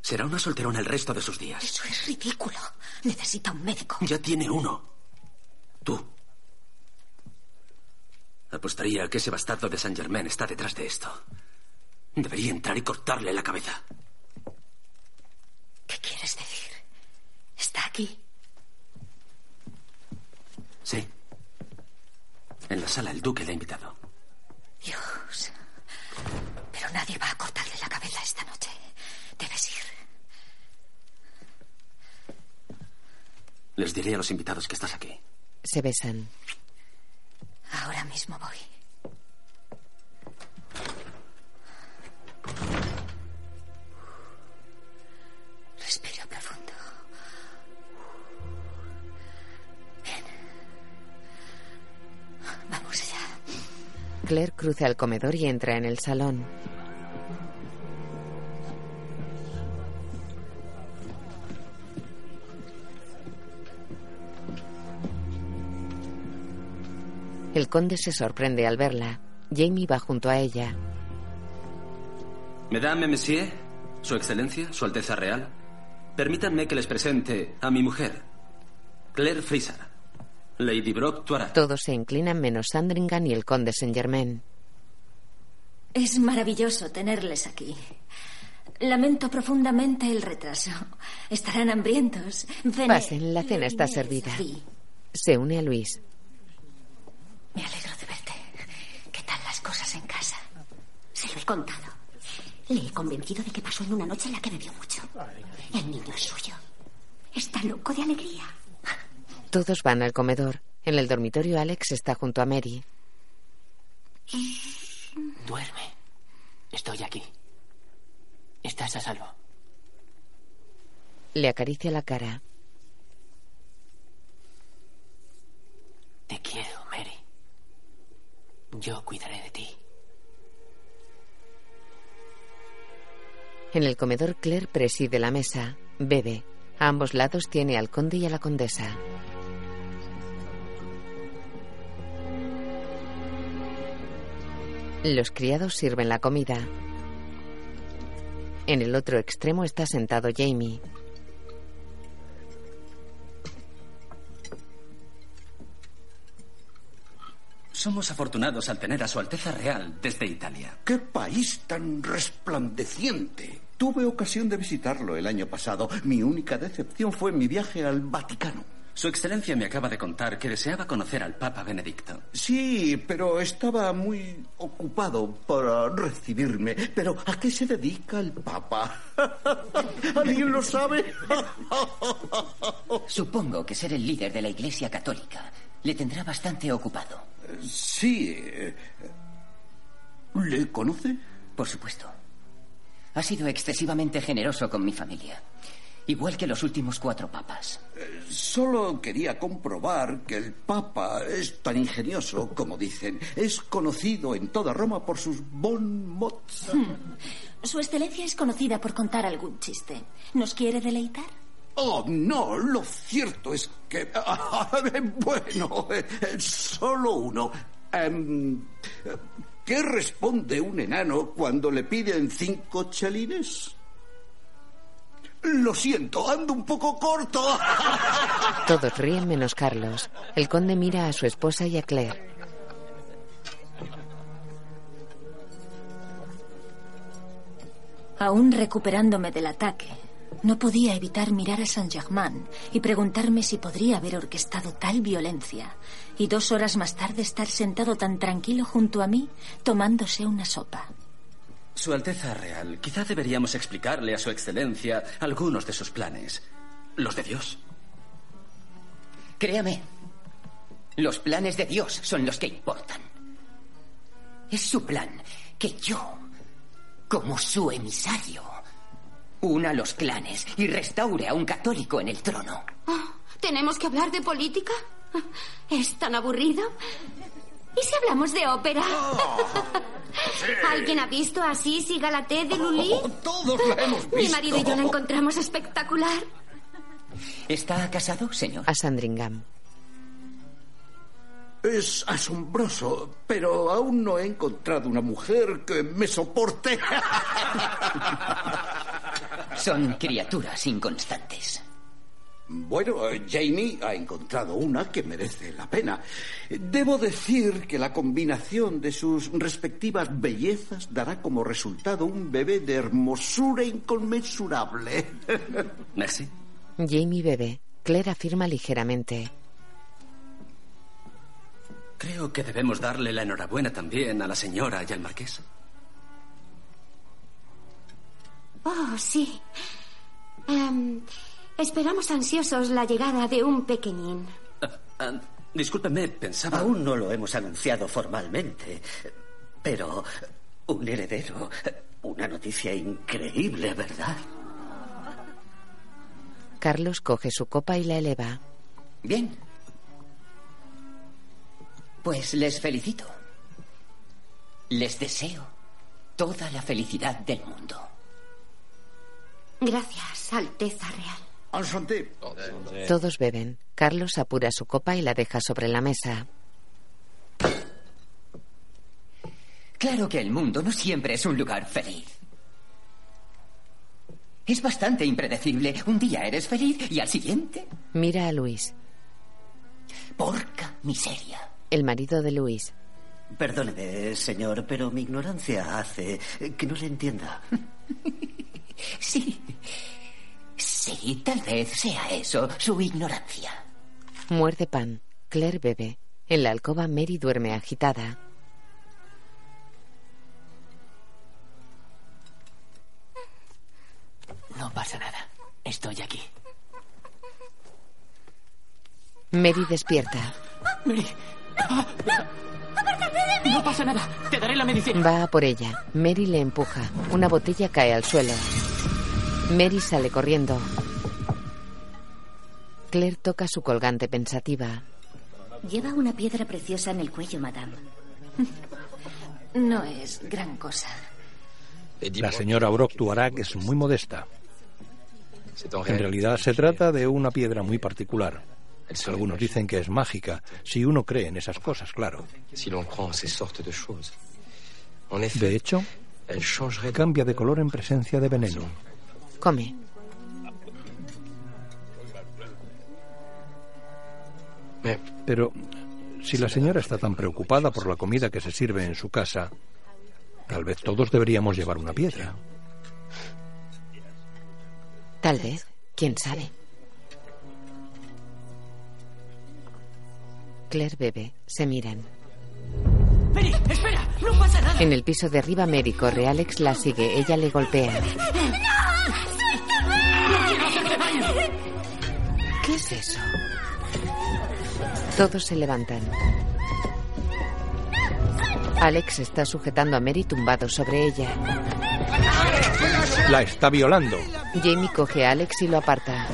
Será una solterona el resto de sus días. Eso es ridículo. Necesita un médico. Ya tiene uno. Tú. Apostaría a que ese bastardo de Saint Germain está detrás de esto. Debería entrar y cortarle la cabeza. ¿Qué quieres decir? ¿Está aquí? Sí. En la sala el duque le ha invitado. Dios. Pero nadie va a cortarle la cabeza esta noche. Debes ir. Les diré a los invitados que estás aquí. Se besan. Ahora mismo voy. Claire cruza el comedor y entra en el salón. El conde se sorprende al verla. Jamie va junto a ella. Mesdames, Monsieur, Su Excelencia, Su Alteza Real, permítanme que les presente a mi mujer, Claire Fraser, Lady Brock Tuara. Todos se inclinan menos Sandringham y el conde Saint Germain. Es maravilloso tenerles aquí. Lamento profundamente el retraso. Estarán hambrientos. Ven- Pasen, la cena está servida. Sí. Se une a Luis. Me alegro de verte. ¿Qué tal las cosas en casa? Se lo he contado. Le he convencido de que pasó en una noche en la que bebió mucho. El niño es suyo. Está loco de alegría. Todos van al comedor. En el dormitorio Alex está junto a Mary. Duerme. Estoy aquí. Estás a salvo. Le acaricia la cara. Te quiero, Mary. Yo cuidaré de ti. En el comedor Claire preside la mesa. Bebe. A ambos lados tiene al conde y a la condesa. Los criados sirven la comida. En el otro extremo está sentado Jamie. Somos afortunados al tener a Su Alteza Real desde Italia. ¡Qué país tan resplandeciente! Tuve ocasión de visitarlo el año pasado. Mi única decepción fue mi viaje al Vaticano. Su Excelencia me acaba de contar que deseaba conocer al Papa Benedicto. Sí, pero estaba muy ocupado para recibirme. Pero ¿a qué se dedica el Papa? [LAUGHS] ¿Alguien lo sabe? [LAUGHS] Supongo que ser el líder de la Iglesia Católica le tendrá bastante ocupado. Sí. eh, ¿Le conoce? Por supuesto. Ha sido excesivamente generoso con mi familia. Igual que los últimos cuatro papas. Solo quería comprobar que el Papa es tan ingenioso como dicen. Es conocido en toda Roma por sus bon mots. Su excelencia es conocida por contar algún chiste. ¿Nos quiere deleitar? Oh, no, lo cierto es que... [LAUGHS] bueno, solo uno. Em, ¿Qué responde un enano cuando le piden cinco chelines? Lo siento, ando un poco corto. [LAUGHS] Todos ríen menos Carlos. El conde mira a su esposa y a Claire. Aún recuperándome del ataque, no podía evitar mirar a Saint-Germain y preguntarme si podría haber orquestado tal violencia y dos horas más tarde estar sentado tan tranquilo junto a mí tomándose una sopa. Su Alteza Real, quizá deberíamos explicarle a Su Excelencia algunos de sus planes. Los de Dios. Créame, los planes de Dios son los que importan. Es su plan que yo, como su emisario, una los clanes y restaure a un católico en el trono. Oh, ¿Tenemos que hablar de política? ¿Es tan aburrido? ¿Y si hablamos de ópera? ¿Alguien ha visto a Asís y Galaté de Lully? todos la hemos Mi visto. marido y yo la encontramos espectacular. ¿Está casado, señor? A Sandringham. Es asombroso, pero aún no he encontrado una mujer que me soporte. [LAUGHS] Son criaturas inconstantes. Bueno, eh, Jamie ha encontrado una que merece la pena. Debo decir que la combinación de sus respectivas bellezas dará como resultado un bebé de hermosura inconmensurable. [LAUGHS] Merci. Jamie bebe. Claire afirma ligeramente. Creo que debemos darle la enhorabuena también a la señora y al marqués. Oh, sí. Em, esperamos ansiosos la llegada de un pequeñín. Ah, discúlpeme, pensaba... Aún no lo hemos anunciado formalmente, pero un heredero, una noticia increíble, ¿verdad? Carlos coge su copa y la eleva. Bien. Pues les felicito. Les deseo toda la felicidad del mundo. Gracias, Alteza Real. Enchanté. Todos beben. Carlos apura su copa y la deja sobre la mesa. Claro que el mundo no siempre es un lugar feliz. Es bastante impredecible. Un día eres feliz y al siguiente, Mira a Luis. porca miseria. El marido de Luis. Perdóneme, señor, pero mi ignorancia hace que no le entienda. [LAUGHS] Sí. Sí, tal vez sea eso, su ignorancia. Muerde pan. Claire bebe. En la alcoba Mary duerme agitada. No pasa nada. Estoy aquí. Mary despierta. Mary. No pasa nada. Te daré la medicina. Va a por ella. Mary le empuja. Una botella cae al suelo. Mary sale corriendo. Claire toca su colgante pensativa. Lleva una piedra preciosa en el cuello, madame. [LAUGHS] No es gran cosa. La señora Brock Tuarak es muy modesta. En realidad se trata de una piedra muy particular. Algunos dicen que es mágica, si uno cree en esas cosas, claro. De hecho, cambia de color en presencia de veneno. Come. Pero si la señora está tan preocupada por la comida que se sirve en su casa, tal vez todos deberíamos llevar una piedra. Tal vez. ¿Quién sabe? Claire bebe. Se miran. Mary, espera. No pasa nada. En el piso de arriba, Mary corre. Alex la sigue. Ella le golpea. ¿Qué es eso? Todos se levantan. Alex está sujetando a Mary tumbado sobre ella. La está violando. Jamie coge a Alex y lo aparta.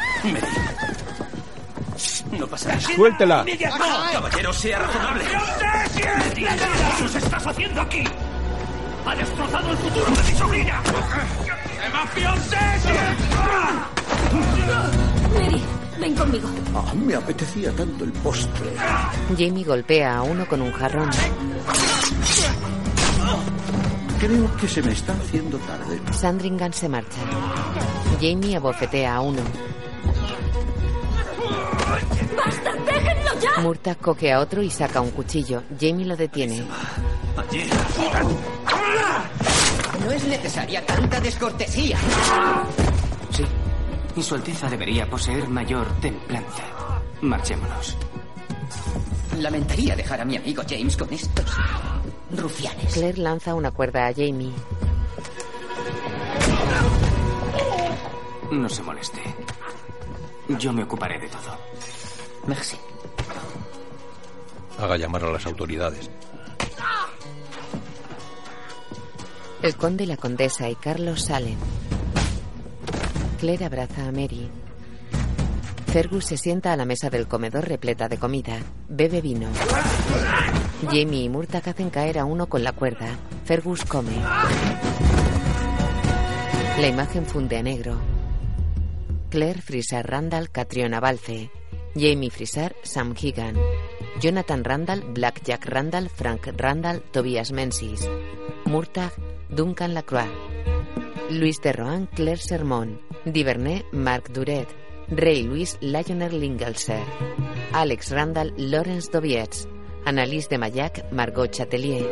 No pasa nada. Suéltela. No, caballero, sea razonable. ¿Qué demonios estás haciendo aquí? ¡Ha destrozado el futuro de mi sobrina! Mary, ven conmigo. Ah, me apetecía tanto el postre. Jamie golpea a uno con un jarrón. Creo que se me está haciendo tarde. Sandringham se marcha. Jamie abofetea a uno. ¡Basta! ¡Déjenlo ya! Murta coge a otro y saca un cuchillo. Jamie lo detiene. No es necesaria tanta descortesía. Sí. Y su Alteza debería poseer mayor templanza. Marchémonos. Lamentaría dejar a mi amigo James con estos rufianes. Claire lanza una cuerda a Jamie. No se moleste. Yo me ocuparé de todo. Merci. Haga llamar a las autoridades. El conde, la condesa y Carlos salen. Claire abraza a Mary. Fergus se sienta a la mesa del comedor repleta de comida. Bebe vino. Jamie y Murtagh hacen caer a uno con la cuerda. Fergus come. La imagen funde a negro. Claire Frisar Randall, Catriona Balfe. Jamie Frisar, Sam Higan. Jonathan Randall, Black Jack Randall, Frank Randall, Tobias Menzies. Murtagh, Duncan Lacroix. Luis de Rohan, Claire Sermon. Divernay, Marc Duret. Ray Luis, Lionel Lingelser. Alex Randall, Lawrence Dovietz. Annalise de Mayac, Margot Chatelier.